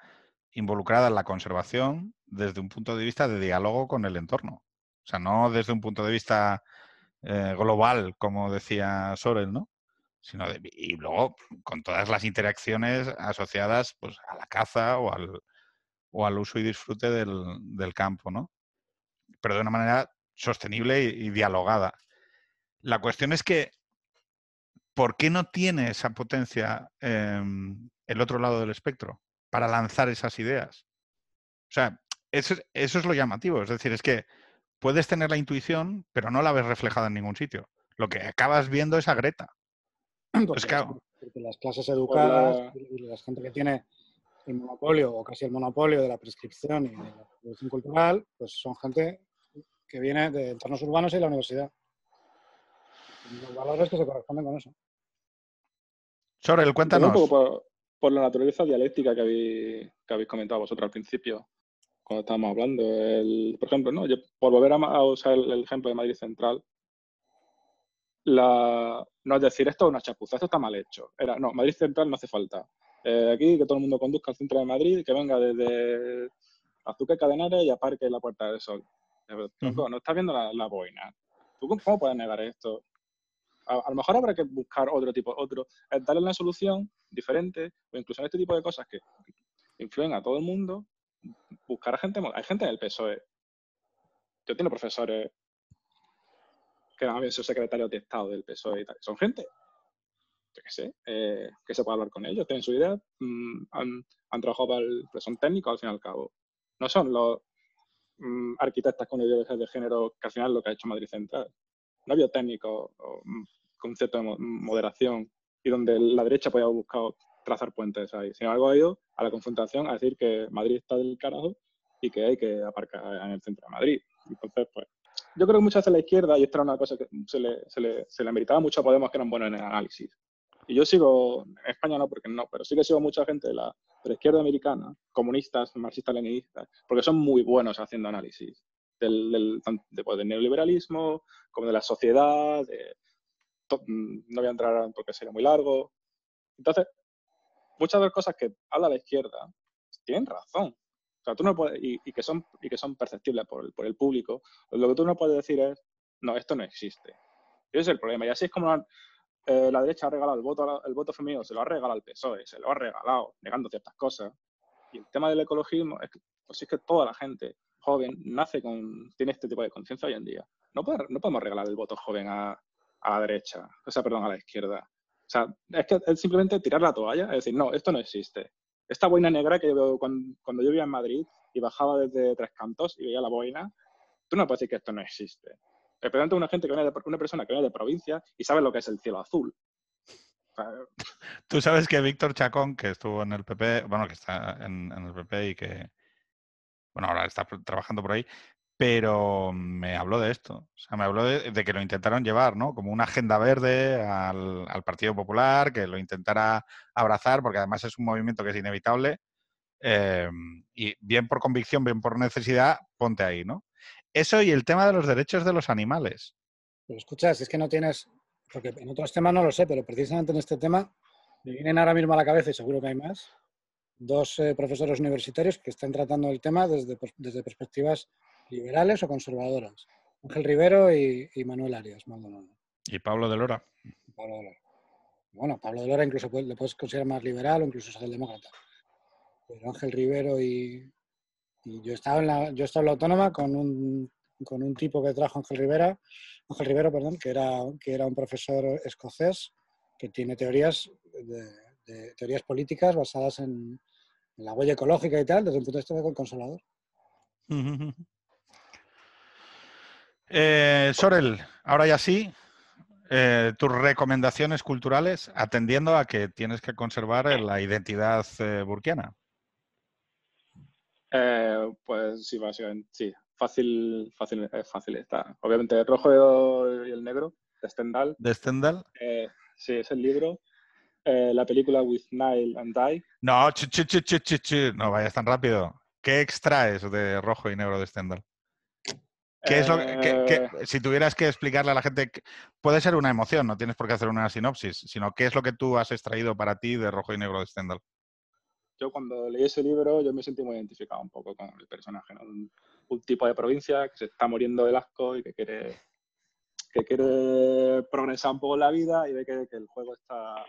involucrada en la conservación desde un punto de vista de diálogo con el entorno. O sea, no desde un punto de vista eh, global, como decía Sorel, ¿no? Sino y luego con todas las interacciones asociadas pues, a la caza o al, o al uso y disfrute del, del campo, ¿no? Pero de una manera sostenible y, y dialogada. La cuestión es que, ¿por qué no tiene esa potencia em, el otro lado del espectro para lanzar esas ideas? O sea, eso, es- eso es lo llamativo. Es decir, es que puedes tener la intuición, pero no la ves reflejada en ningún sitio. Lo que acabas viendo es a Greta. Porque, Pues claro. porque las clases educadas la- y la gente que tiene el monopolio o casi el monopolio de la prescripción y de la producción cultural, pues son gente que viene de entornos urbanos y la universidad. Y los valores que se corresponden con eso. Sorel, cuéntanos. Un poco por, por la naturaleza dialéctica que habéis, que habéis comentado vosotros al principio, cuando estábamos hablando. El, por ejemplo, ¿no? Yo, por volver a, usar el, el ejemplo de Madrid Central, la, no es decir, esto es una chapuza, esto está mal hecho. Era, no, Madrid Central no hace falta. Eh, aquí que todo el mundo conduzca al centro de Madrid que venga desde Azúcar Cadenares y aparque en la Puerta del Sol. Tronco, No estás viendo la, la boina. ¿Tú cómo, puedes negar esto? A, a lo mejor habrá que buscar otro tipo, otro, eh, darle una solución diferente, o incluso en este tipo de cosas que influyen a todo el mundo, buscar a gente, hay gente en el PSOE. Yo tengo profesores que han sido secretarios de Estado del PSOE y tal. Son gente, yo qué sé, eh, que se puede hablar con ellos, tienen su idea, mm, han, han trabajado para el, pero son técnicos al fin y al cabo. No son los mm, arquitectas con ideologías de género que al final lo que ha hecho Madrid Central. No había técnicos o mm, concepto de mo- moderación y donde la derecha podía haber buscado trazar puentes ahí. Sin embargo, ha ido a la confrontación a decir que Madrid está del carajo y que hay que aparcar en el centro de Madrid. Entonces, pues, yo creo que muchas veces la izquierda, y esta era una cosa que se le, se le, se le ameritaba mucho a Podemos, que eran buenos en el análisis. Y yo sigo, en España no, porque no, pero sí que sigo mucha gente de la, de izquierda americana, comunistas, marxistas-leninistas, porque son muy buenos haciendo análisis del, del, de, pues, del neoliberalismo, como de la sociedad, de, to- mm, no voy a entrar porque sería muy largo. Entonces, muchas de las cosas que habla la izquierda tienen razón. O sea, tú no puedes, y, y que son, y que son perceptibles por el, por el público, lo que tú no puedes decir es, no, esto no existe. Ese es el problema. Y así es como eh, la derecha ha regalado el voto, el voto femenino, se lo ha regalado al PSOE, se lo ha regalado, negando ciertas cosas. Y el tema del ecologismo, es que, pues es que toda la gente joven nace con, tiene este tipo de conciencia hoy en día. No, puede- no podemos regalar el voto joven a, a la derecha, o sea, perdón, a la izquierda. O sea, es que es simplemente tirar la toalla, es decir, no, esto no existe. Esta boina negra que yo cuando, cuando yo vivía en Madrid y bajaba desde Tres Cantos y veía la boina, tú no puedes decir que esto no existe. Especialmente una gente que viene de, una persona que viene de provincia y sabe lo que es el cielo azul. Tú sabes que Víctor Chacón, que estuvo en el PP, bueno, que está en, el PP y que, bueno, ahora está trabajando por ahí, pero me habló de esto. O sea, me habló de, que lo intentaron llevar, ¿no? Como una agenda verde al, al Partido Popular, que lo intentara abrazar, porque además es un movimiento que es inevitable. eh, y bien por convicción, bien por necesidad, ponte ahí, ¿no? Eso y el tema de los derechos de los animales. Pero escucha, si es que no tienes, porque en otros temas no lo sé, pero precisamente en este tema me vienen ahora mismo a la cabeza, y seguro que hay más, dos eh, profesores universitarios que están tratando el tema desde, desde perspectivas liberales o conservadoras. Ángel Rivero y, y Manuel Arias Maldonado. Y Pablo de Lora. Pablo de Lora. Bueno, Pablo de Lora incluso puede- le puedes considerar más liberal o incluso socialdemócrata. Pero Ángel Rivero y, y yo estaba en la, yo estaba en la autónoma con un, con un tipo que trajo Ángel Rivera, Ángel Rivero, perdón, que era, que era un profesor escocés que tiene teorías de, de teorías políticas basadas en, la huella ecológica y tal, desde un punto de vista del consolador. Eh, Sorel, ahora ya sí, eh, tus recomendaciones culturales atendiendo a que tienes que conservar la identidad eh, burkiana. Eh, pues sí, básicamente, sí. Fácil, fácil, es fácil está. Obviamente el rojo y el negro, de Stendhal. ¿De Stendhal? Eh, sí, es el libro. Eh, la película With Nile and Die. No, ch, ch, ch, ch, ch, ch, no vayas tan rápido. ¿Qué extraes de rojo y negro de Stendhal? ¿Qué es lo que, que- que- Eh, si tuvieras que explicarle a la gente, puede ser una emoción, no tienes por qué hacer una sinopsis, sino qué es lo que tú has extraído para ti de rojo y negro de Stendhal? Yo cuando leí ese libro yo me sentí muy identificado un poco con el personaje, ¿no? un, un tipo de provincia que se está muriendo del asco y que quiere que quiere progresar un poco en la vida y ve que, que el juego está,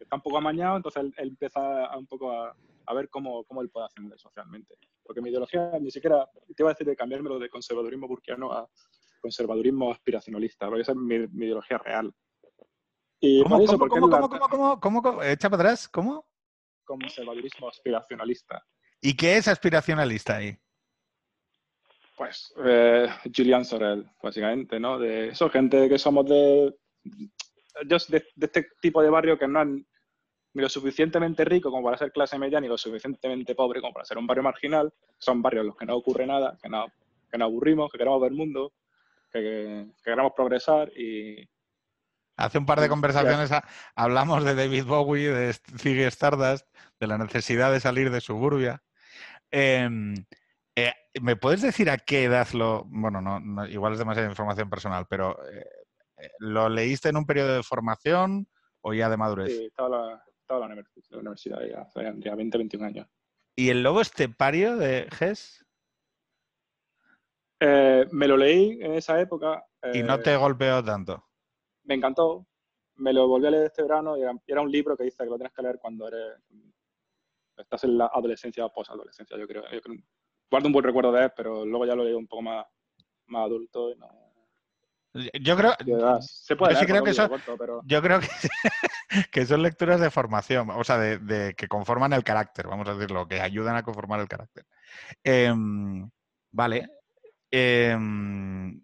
está un poco amañado, entonces él, él empieza a, un poco a, a ver cómo, cómo él puede ascender socialmente. Porque mi ideología ni siquiera, te iba a decir de cambiármelo de conservadurismo burkiano a conservadurismo aspiracionalista, porque esa es mi, mi ideología real. Y ¿Cómo, por eso, cómo, cómo, la- cómo, cómo, cómo, cómo, cómo? Echa para atrás, ¿cómo? Conservadurismo aspiracionalista. ¿Y qué es aspiracionalista ahí? Pues eh, Julian Sorel, básicamente, ¿no? De eso, gente que somos de, yo de, de este tipo de barrio que no es ni lo suficientemente rico como para ser clase media, ni lo suficientemente pobre como para ser un barrio marginal. Son barrios en los que no ocurre nada, que no, que nos aburrimos, que queremos ver mundo, que, que queremos progresar y, Hace un par de Sí, conversaciones ha- hablamos de David Bowie, de Ziggy Stardust, de la necesidad de salir de suburbia. Em, eh, ¿Me puedes decir a qué edad lo... Bueno, no, no, igual es demasiada información personal, pero eh, eh, ¿lo leíste en un periodo de formación o ya de madurez? y estaba, la, estaba en la universidad ya, ya 20, 21 años. ¿Y el lobo estepario de Hess? Eh, me lo leí en esa época. Y no te golpeó tanto. Me encantó. Me lo volví a leer este verano y era, un libro que dice que lo tienes que leer cuando eres estás en la adolescencia o posadolescencia, yo creo. Yo creo- Guardo un buen recuerdo de él, pero luego ya lo leí un poco más, más adulto y no. Yo creo, se puede yo sí creo que pero yo creo que, que son lecturas de formación, o sea, de, de que conforman el carácter, vamos a decirlo, que ayudan a conformar el carácter. Em, vale. Em,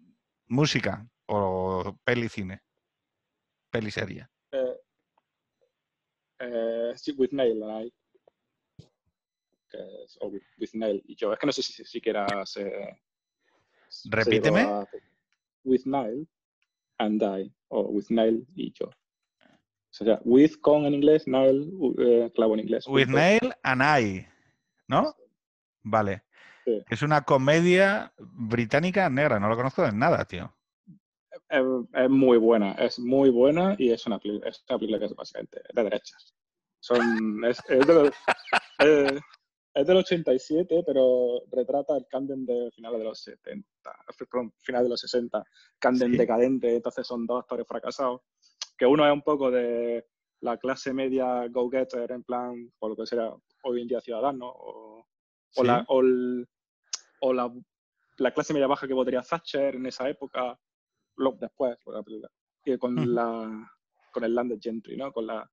música o peli cine. Peli serie. eh, eh, sí, With Nail and I. Que es, o with, with Nail y yo. Es que no sé si si siquiera se. se Repíteme. a- with Nail and I. O With Nail y yo. O sea, with con en inglés, Nail, u- eh, clavo en inglés. With. Nail and I, ¿no? Vale. Sí. Es una comedia británica negra, no lo conozco de nada, tío. Es, es muy buena, es muy buena y es una, es una película que es básicamente de derechas. Son, es, es, del, eh, es del 87, pero retrata el Camden de finales de los 70, perdón, finales de los 60, Camden Sí. decadente, entonces son dos actores fracasados, que uno es un poco de la clase media go-getter, en plan, por lo que será hoy en día ciudadano, o, o, Sí. la, o, el- o la, la clase media baja que votaría Thatcher en esa época, lo- después, por la película, con, la, con el landed gentry, ¿no? Con la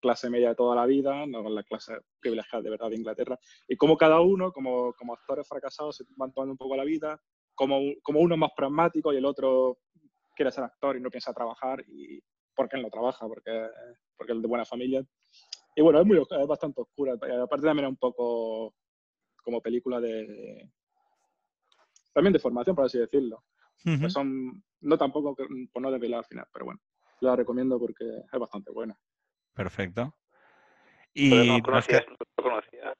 clase media de toda la vida, no con la clase privilegiada de verdad de Inglaterra, y como cada uno, como, como actores fracasados, se van tomando un poco la vida, como, como uno es más pragmático y el otro quiere ser actor y no piensa trabajar, y porque él no trabaja, porque, porque él es de buena familia. Y bueno, es, muy, es bastante oscura, aparte también es un poco como película de... También de formación, por así decirlo. Ujú. Pues son, no tampoco que- por no desvelar al final, pero bueno, la recomiendo porque es bastante buena. Perfecto. Pero Y no nos conocía, que- no.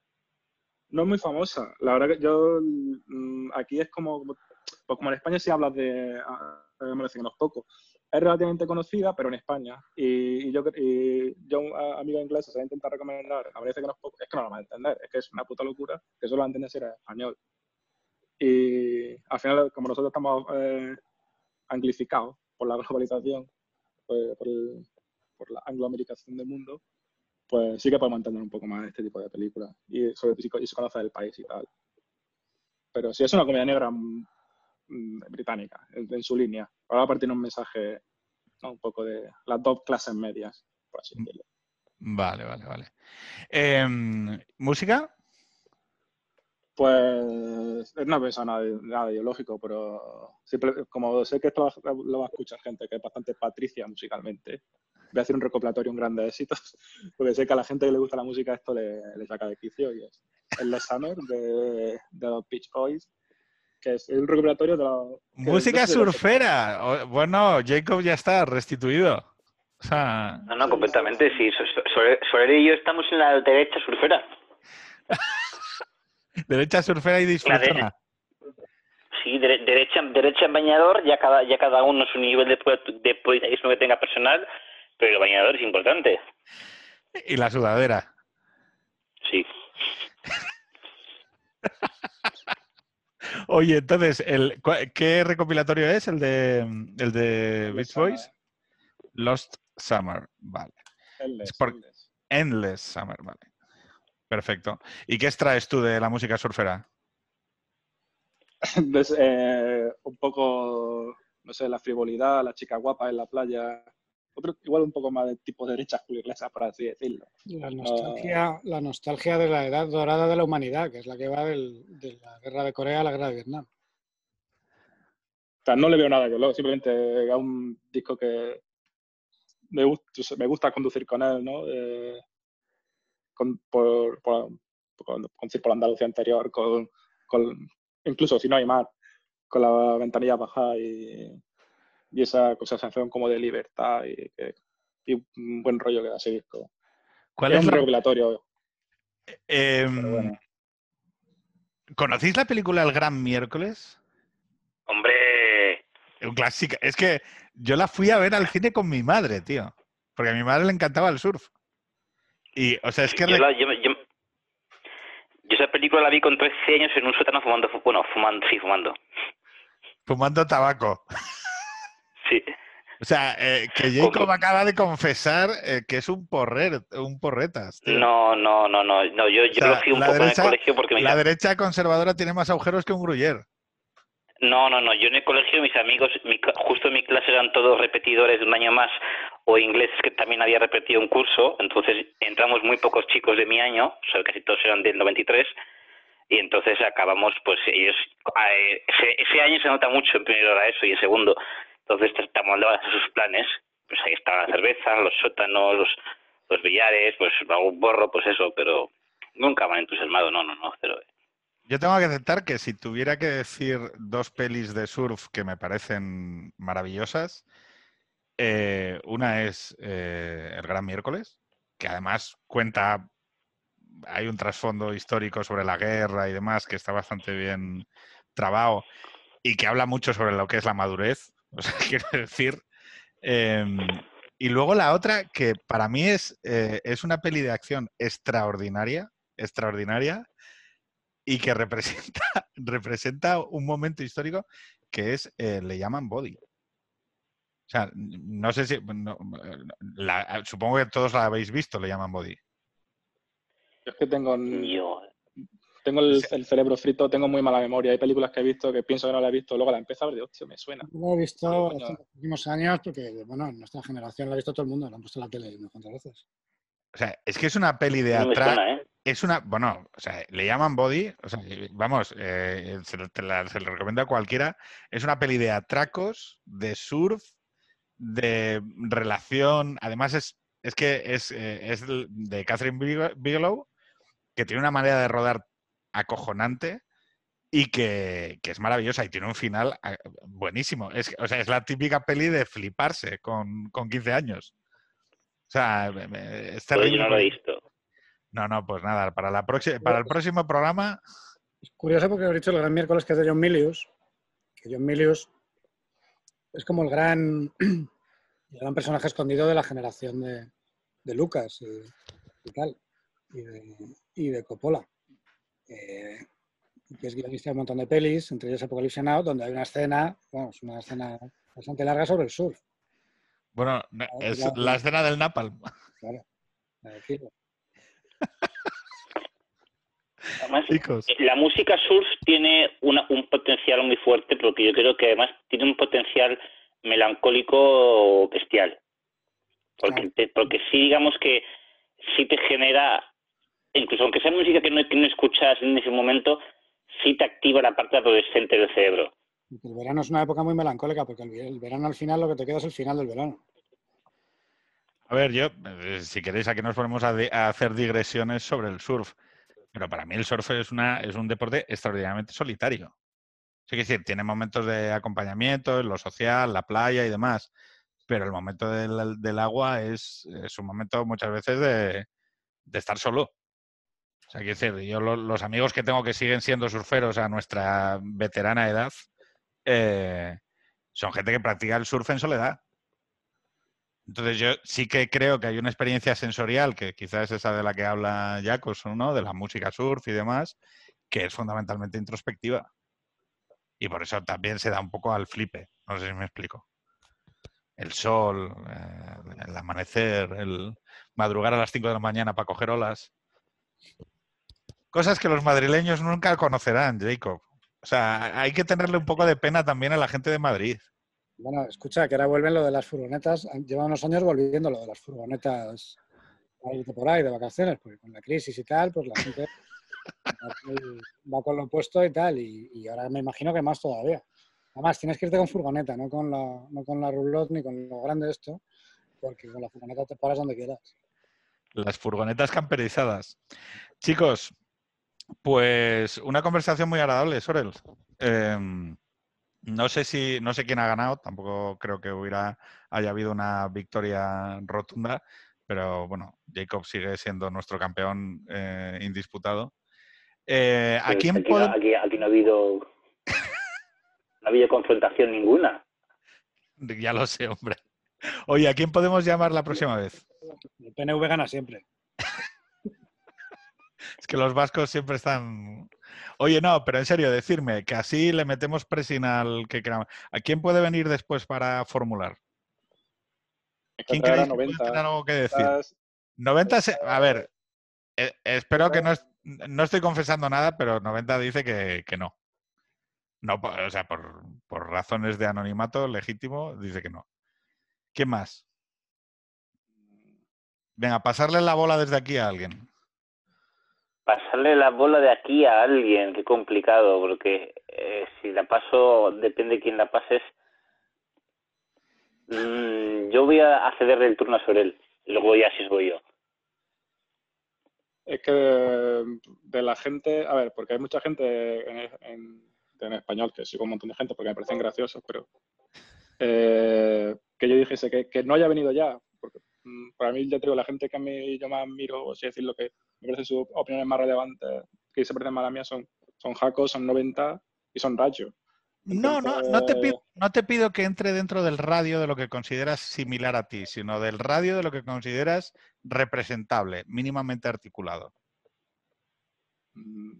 No es muy famosa, la verdad que yo mm, aquí es como, pues como en España sí hablas de, ah, me parece que no es poco, es relativamente conocida, pero en España. Y, y yo, cre- y yo a amigo inglés se va a intentar recomendar, me parece que no es poco, es que no lo vas a entender, es que es una puta locura, que solo la entiendes si eres español. Y al final, como nosotros estamos eh, anglificados por la globalización, pues, por, el- por la angloamericación del mundo, pues sí que podemos entender un poco más este tipo de películas. Y sobre todo si, se conoce el país y tal. Pero sí es una comedia negra mm, mm, británica, en, en su línea. Ahora tiene un mensaje ¿no? un poco de las dos clases medias, por así decirlo. Vale, vale, vale. Em, ¿Música? Pues no he pensado nada, nada ideológico, pero simple- como sé que esto lo va a escuchar gente que es bastante patricia musicalmente, voy a hacer un recopilatorio, un grande éxito, porque sé que a la gente que le gusta la música esto le, le saca de quicio y es el Last Summer de, de los Beach Boys, que es un recopilatorio de la... Música surfera. Bueno, Jacob ya está restituido. O sea, No, no, completamente, sí. So- so- Soler Soler y yo estamos en la derecha surfera. derecha surfera y disfrutona. Sí, dere- derecha, derecha en bañador, ya cada, ya cada uno su nivel de, de que tenga personal, pero el bañador es importante. Y la sudadera. Sí. Oye, entonces, el, ¿qué recopilatorio es? ¿El de, el de Beach Boys? Lost Summer, vale. Endless, Es por- Endless. Endless Summer, vale. Perfecto. ¿Y qué extraes tú de la música surfera? Entonces, eh, un poco, no sé, la frivolidad, la chica guapa en la playa, otro, igual un poco más de tipo derecha inglesa, por así decirlo. La nostalgia, la nostalgia de la edad dorada de la humanidad, que es la que va del- de la guerra de Corea a la guerra de Vietnam. O sea, no le veo nada que lo, simplemente es un disco que me gusta, me gusta conducir con él, ¿no? Eh, con, por, por, con, conducir por Andalucía anterior, con, con, incluso si no hay mar, con la ventanilla baja y, y esa, esa sensación como de libertad y, un buen rollo que da ese disco. ¿Cuál es es un la- pero bueno. ¿Conocéis la película El Gran Miércoles? Hombre, Un clásico. Es que yo la fui a ver al cine con mi madre, tío. Porque a mi madre le encantaba el surf. Y, o sea, es que... yo, la- yo, yo- yo esa película la vi con 13 años en un sótano fumando, fu- bueno, fumando, sí, fumando. Fumando tabaco. Sí. O sea, eh, que Jacob acaba de confesar eh, que es un porrer, un porretas. tío. No, no, no, no, no, yo, yo sea, lo fui un poco derecha- en el colegio porque La derecha conservadora tiene más agujeros que un gruyer. No, no, no. Yo en el colegio, mis amigos, mi justo en mi clase eran todos repetidores de un año más o ingleses que también había repetido un curso. Entonces entramos muy pocos chicos de mi año, o sea, casi todos eran del 93. Y entonces acabamos, pues ellos, eh, ese, ese año se nota mucho en primero era eso y en segundo. Entonces estamos a sus planes. Pues ahí estaba la cerveza, los sótanos, los, los billares, pues algún borro, pues eso, pero nunca me han entusiasmado, no, no, no, cero. Yo tengo que aceptar que si tuviera que decir dos pelis de surf que me parecen maravillosas, eh, una es eh, El Gran Miércoles, que además cuenta, hay un trasfondo histórico sobre la guerra y demás que está bastante bien trabado y que habla mucho sobre lo que es la madurez, o sea, quiero decir. em, y luego la otra, que para mí es, eh, es una peli de acción extraordinaria, extraordinaria, y que representa, representa un momento histórico que es, le llaman body. O sea, no sé si, no, la- supongo que todos la habéis visto, le llaman body. Yo es que tengo, Yo, tengo el, cerebro frito, tengo muy mala memoria. Hay películas que he visto que pienso que no la he visto, luego la empiezo a ver y digo, hostia, me suena. Lo he visto hace los últimos años porque, bueno, en nuestra generación la ha visto todo el mundo, la han puesto en la tele unas cuantas veces. O sea, es que es una peli de no atrás. ¿eh? Es una, bueno, o sea, le llaman Body, o sea, vamos, eh, se, te la- se lo recomiendo a cualquiera. Es una peli de atracos, de surf, de relación. Además, es, es que es, eh, es de Catherine Bigel- Bigelow, que tiene una manera de rodar acojonante y que, que es maravillosa y tiene un final ah, buenísimo. Es, o sea, es la típica peli de fliparse con, con 15 años. O sea, me- me- es Pues yo no lo he visto. no, no, pues nada, para, la próxima, para el próximo programa, Es curioso porque he dicho el gran miércoles que es de John Milius, que John Milius es como el gran, el gran personaje escondido de la generación de, de Lucas y, y tal, y de, y de Coppola. Eh, que es guionista de un montón de pelis, entre ellas Apocalypse Now, donde hay una escena, vamos, una escena bastante larga sobre el surf. bueno, no, es la escena del Napalm. Claro. Además, Chicos, la música surf tiene una- un potencial muy fuerte porque yo creo que además tiene un potencial melancólico bestial. Porque, Claro. te- porque sí, digamos que sí te genera, incluso aunque sea música que no, que no escuchas en ese momento, sí te activa la parte adolescente del cerebro. El verano es una época muy melancólica porque el, el verano al final lo que te queda es el final del verano. A ver, yo, eh, si queréis, aquí nos ponemos a, a hacer digresiones sobre el surf. Pero para mí el surf es, una, es un deporte extraordinariamente solitario. Sí, decir, tiene momentos de acompañamiento en lo social, la playa y demás. Pero el momento del, del agua es, es un momento muchas veces de, de estar solo. O sea, quiero decir, yo lo- los amigos que tengo que siguen siendo surferos a nuestra veterana edad eh, son gente que practica el surf en soledad. Entonces yo sí que creo que hay una experiencia sensorial, que quizás es esa de la que habla Jacobson, ¿no? De la música surf y demás, que es fundamentalmente introspectiva. Y por eso también se da un poco al flipe. No sé si me explico. El sol, eh, el amanecer, el madrugar a las 5 de la mañana para coger olas. Cosas que los madrileños nunca conocerán, Jacob. O sea, hay que tenerle un poco de pena también a la gente de Madrid. Bueno, escucha, que ahora vuelven lo de las furgonetas. Lleva unos años volviendo lo de las furgonetas por ahí de vacaciones, porque con la crisis y tal, pues la gente va con lo opuesto y tal. Y, ahora me imagino que más todavía. Además, tienes que irte con furgoneta, no con la, no con la roulotte ni con lo grande esto, porque con la furgoneta te paras donde quieras. Las furgonetas camperizadas. Chicos, pues una conversación muy agradable, Sorel. Em, no sé si, no sé quién ha ganado, tampoco creo que hubiera, haya habido una victoria rotunda, pero bueno, Jacob sigue siendo nuestro campeón eh, indisputado. Eh, ¿A quién aquí, no- pode- aquí, aquí no ha habido no ha habido confrontación ninguna. Ya lo sé, hombre. Oye, ¿a quién podemos llamar la próxima vez? El PNV gana siempre. Es que los vascos siempre están. Oye, no, pero en serio, decirme que así le metemos presión al que queramos. ¿A quién puede venir después para formular? ¿Quién creéis que puede 90. tener algo que decir? Estás- 90, se- a ver, eh, espero que no, es- no estoy confesando nada, pero 90 dice que, que no. No, o sea, por, por razones de anonimato legítimo, dice que no. ¿Quién más? Venga, pasarle la bola desde aquí a alguien. Pasarle la bola de aquí a alguien, qué complicado, porque eh, si la paso, depende de quién la pases. Mm, yo voy a cederle el turno sobre él, y luego ya si voy yo. Es que de, la gente, a ver, porque hay mucha gente en, español, que sigo un montón de gente porque me parecen graciosos, pero eh, que yo dijese que, que no haya venido ya, porque para mí, ya te digo, la gente que a mí yo más miro, o así decirlo, que me parecen sus opiniones más relevantes, que se parecen más a las mías, son, son Jaco, son 90 y son Racho. No, no, no te, pido, no te pido que entre dentro del radio de lo que consideras similar a ti, sino del radio de lo que consideras representable, mínimamente articulado. Mm,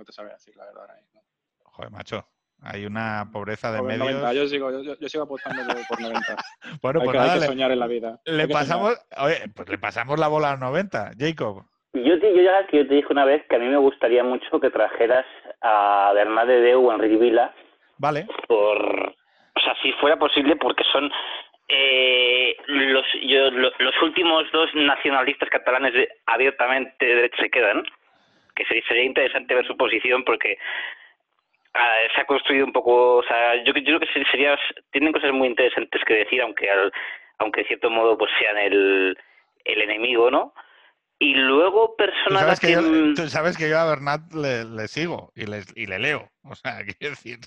No te sabría decir la verdad ahora mismo. Joder, macho, hay una pobreza de Joder, medios. 90, yo sigo, yo, yo sigo apostando por- por 90. Bueno, hay pues que, hay nada, que le, soñar en la vida. le Hay que pasamos, oye, pues le pasamos la bola a 90, Jacob. Yo, te, yo ya que yo te dije una vez que a mí me gustaría mucho que trajeras a Bernat de Deu o Enrique Vila, Vale, por, o sea, si fuera posible, porque son eh, los, yo- lo- los últimos dos nacionalistas catalanes de- abiertamente de derecha se quedan, que sería, sería interesante ver su posición porque ah, se ha construido un poco, o sea, yo, yo creo que se- sería, tienen cosas muy interesantes que decir, aunque al, aunque de cierto modo pues sean el, el enemigo, ¿no? Y luego personas sabes, que que... yo, tú sabes que yo a Bernat le, le sigo y le, y le leo. O sea, quiero decir.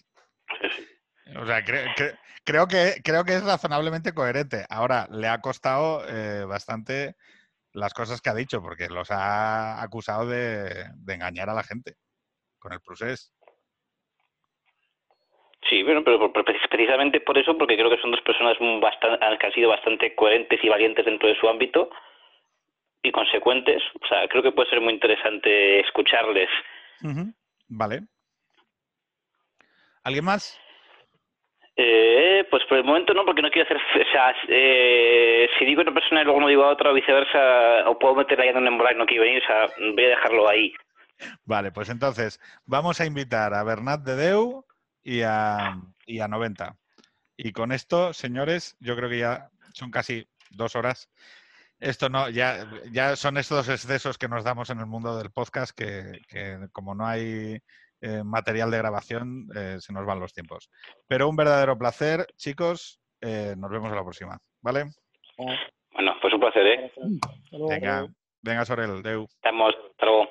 O sea, cre- cre- creo, que, creo que es razonablemente coherente. Ahora, le ha costado eh, bastante las cosas que ha dicho, porque los ha acusado de, de engañar a la gente con el procés. Sí, bueno, pero precisamente por eso, porque creo que son dos personas bastante, que han sido bastante coherentes y valientes dentro de su ámbito y consecuentes. O sea, creo que puede ser muy interesante escucharles. Vale. ¿Alguien más? Eh, pues por el momento no, porque no quiero hacer. O sea, eh, si digo una persona y luego no digo a otra o viceversa, o puedo meterla ya en un y no quiero venir, o sea, voy a dejarlo ahí. Vale, pues entonces vamos a invitar a Bernat de Deu y a, y a 90. Y con esto, señores, yo creo que ya son casi dos horas. esto no, ya, ya son estos excesos que nos damos en el mundo del podcast que, que como no hay eh, material de grabación, eh, se nos van los tiempos. Pero un verdadero placer, chicos. eh, nos vemos en la próxima, ¿vale? Bueno, pues un placer, ¿eh? Venga, venga, Sorel, Deu. Estamos, hasta luego.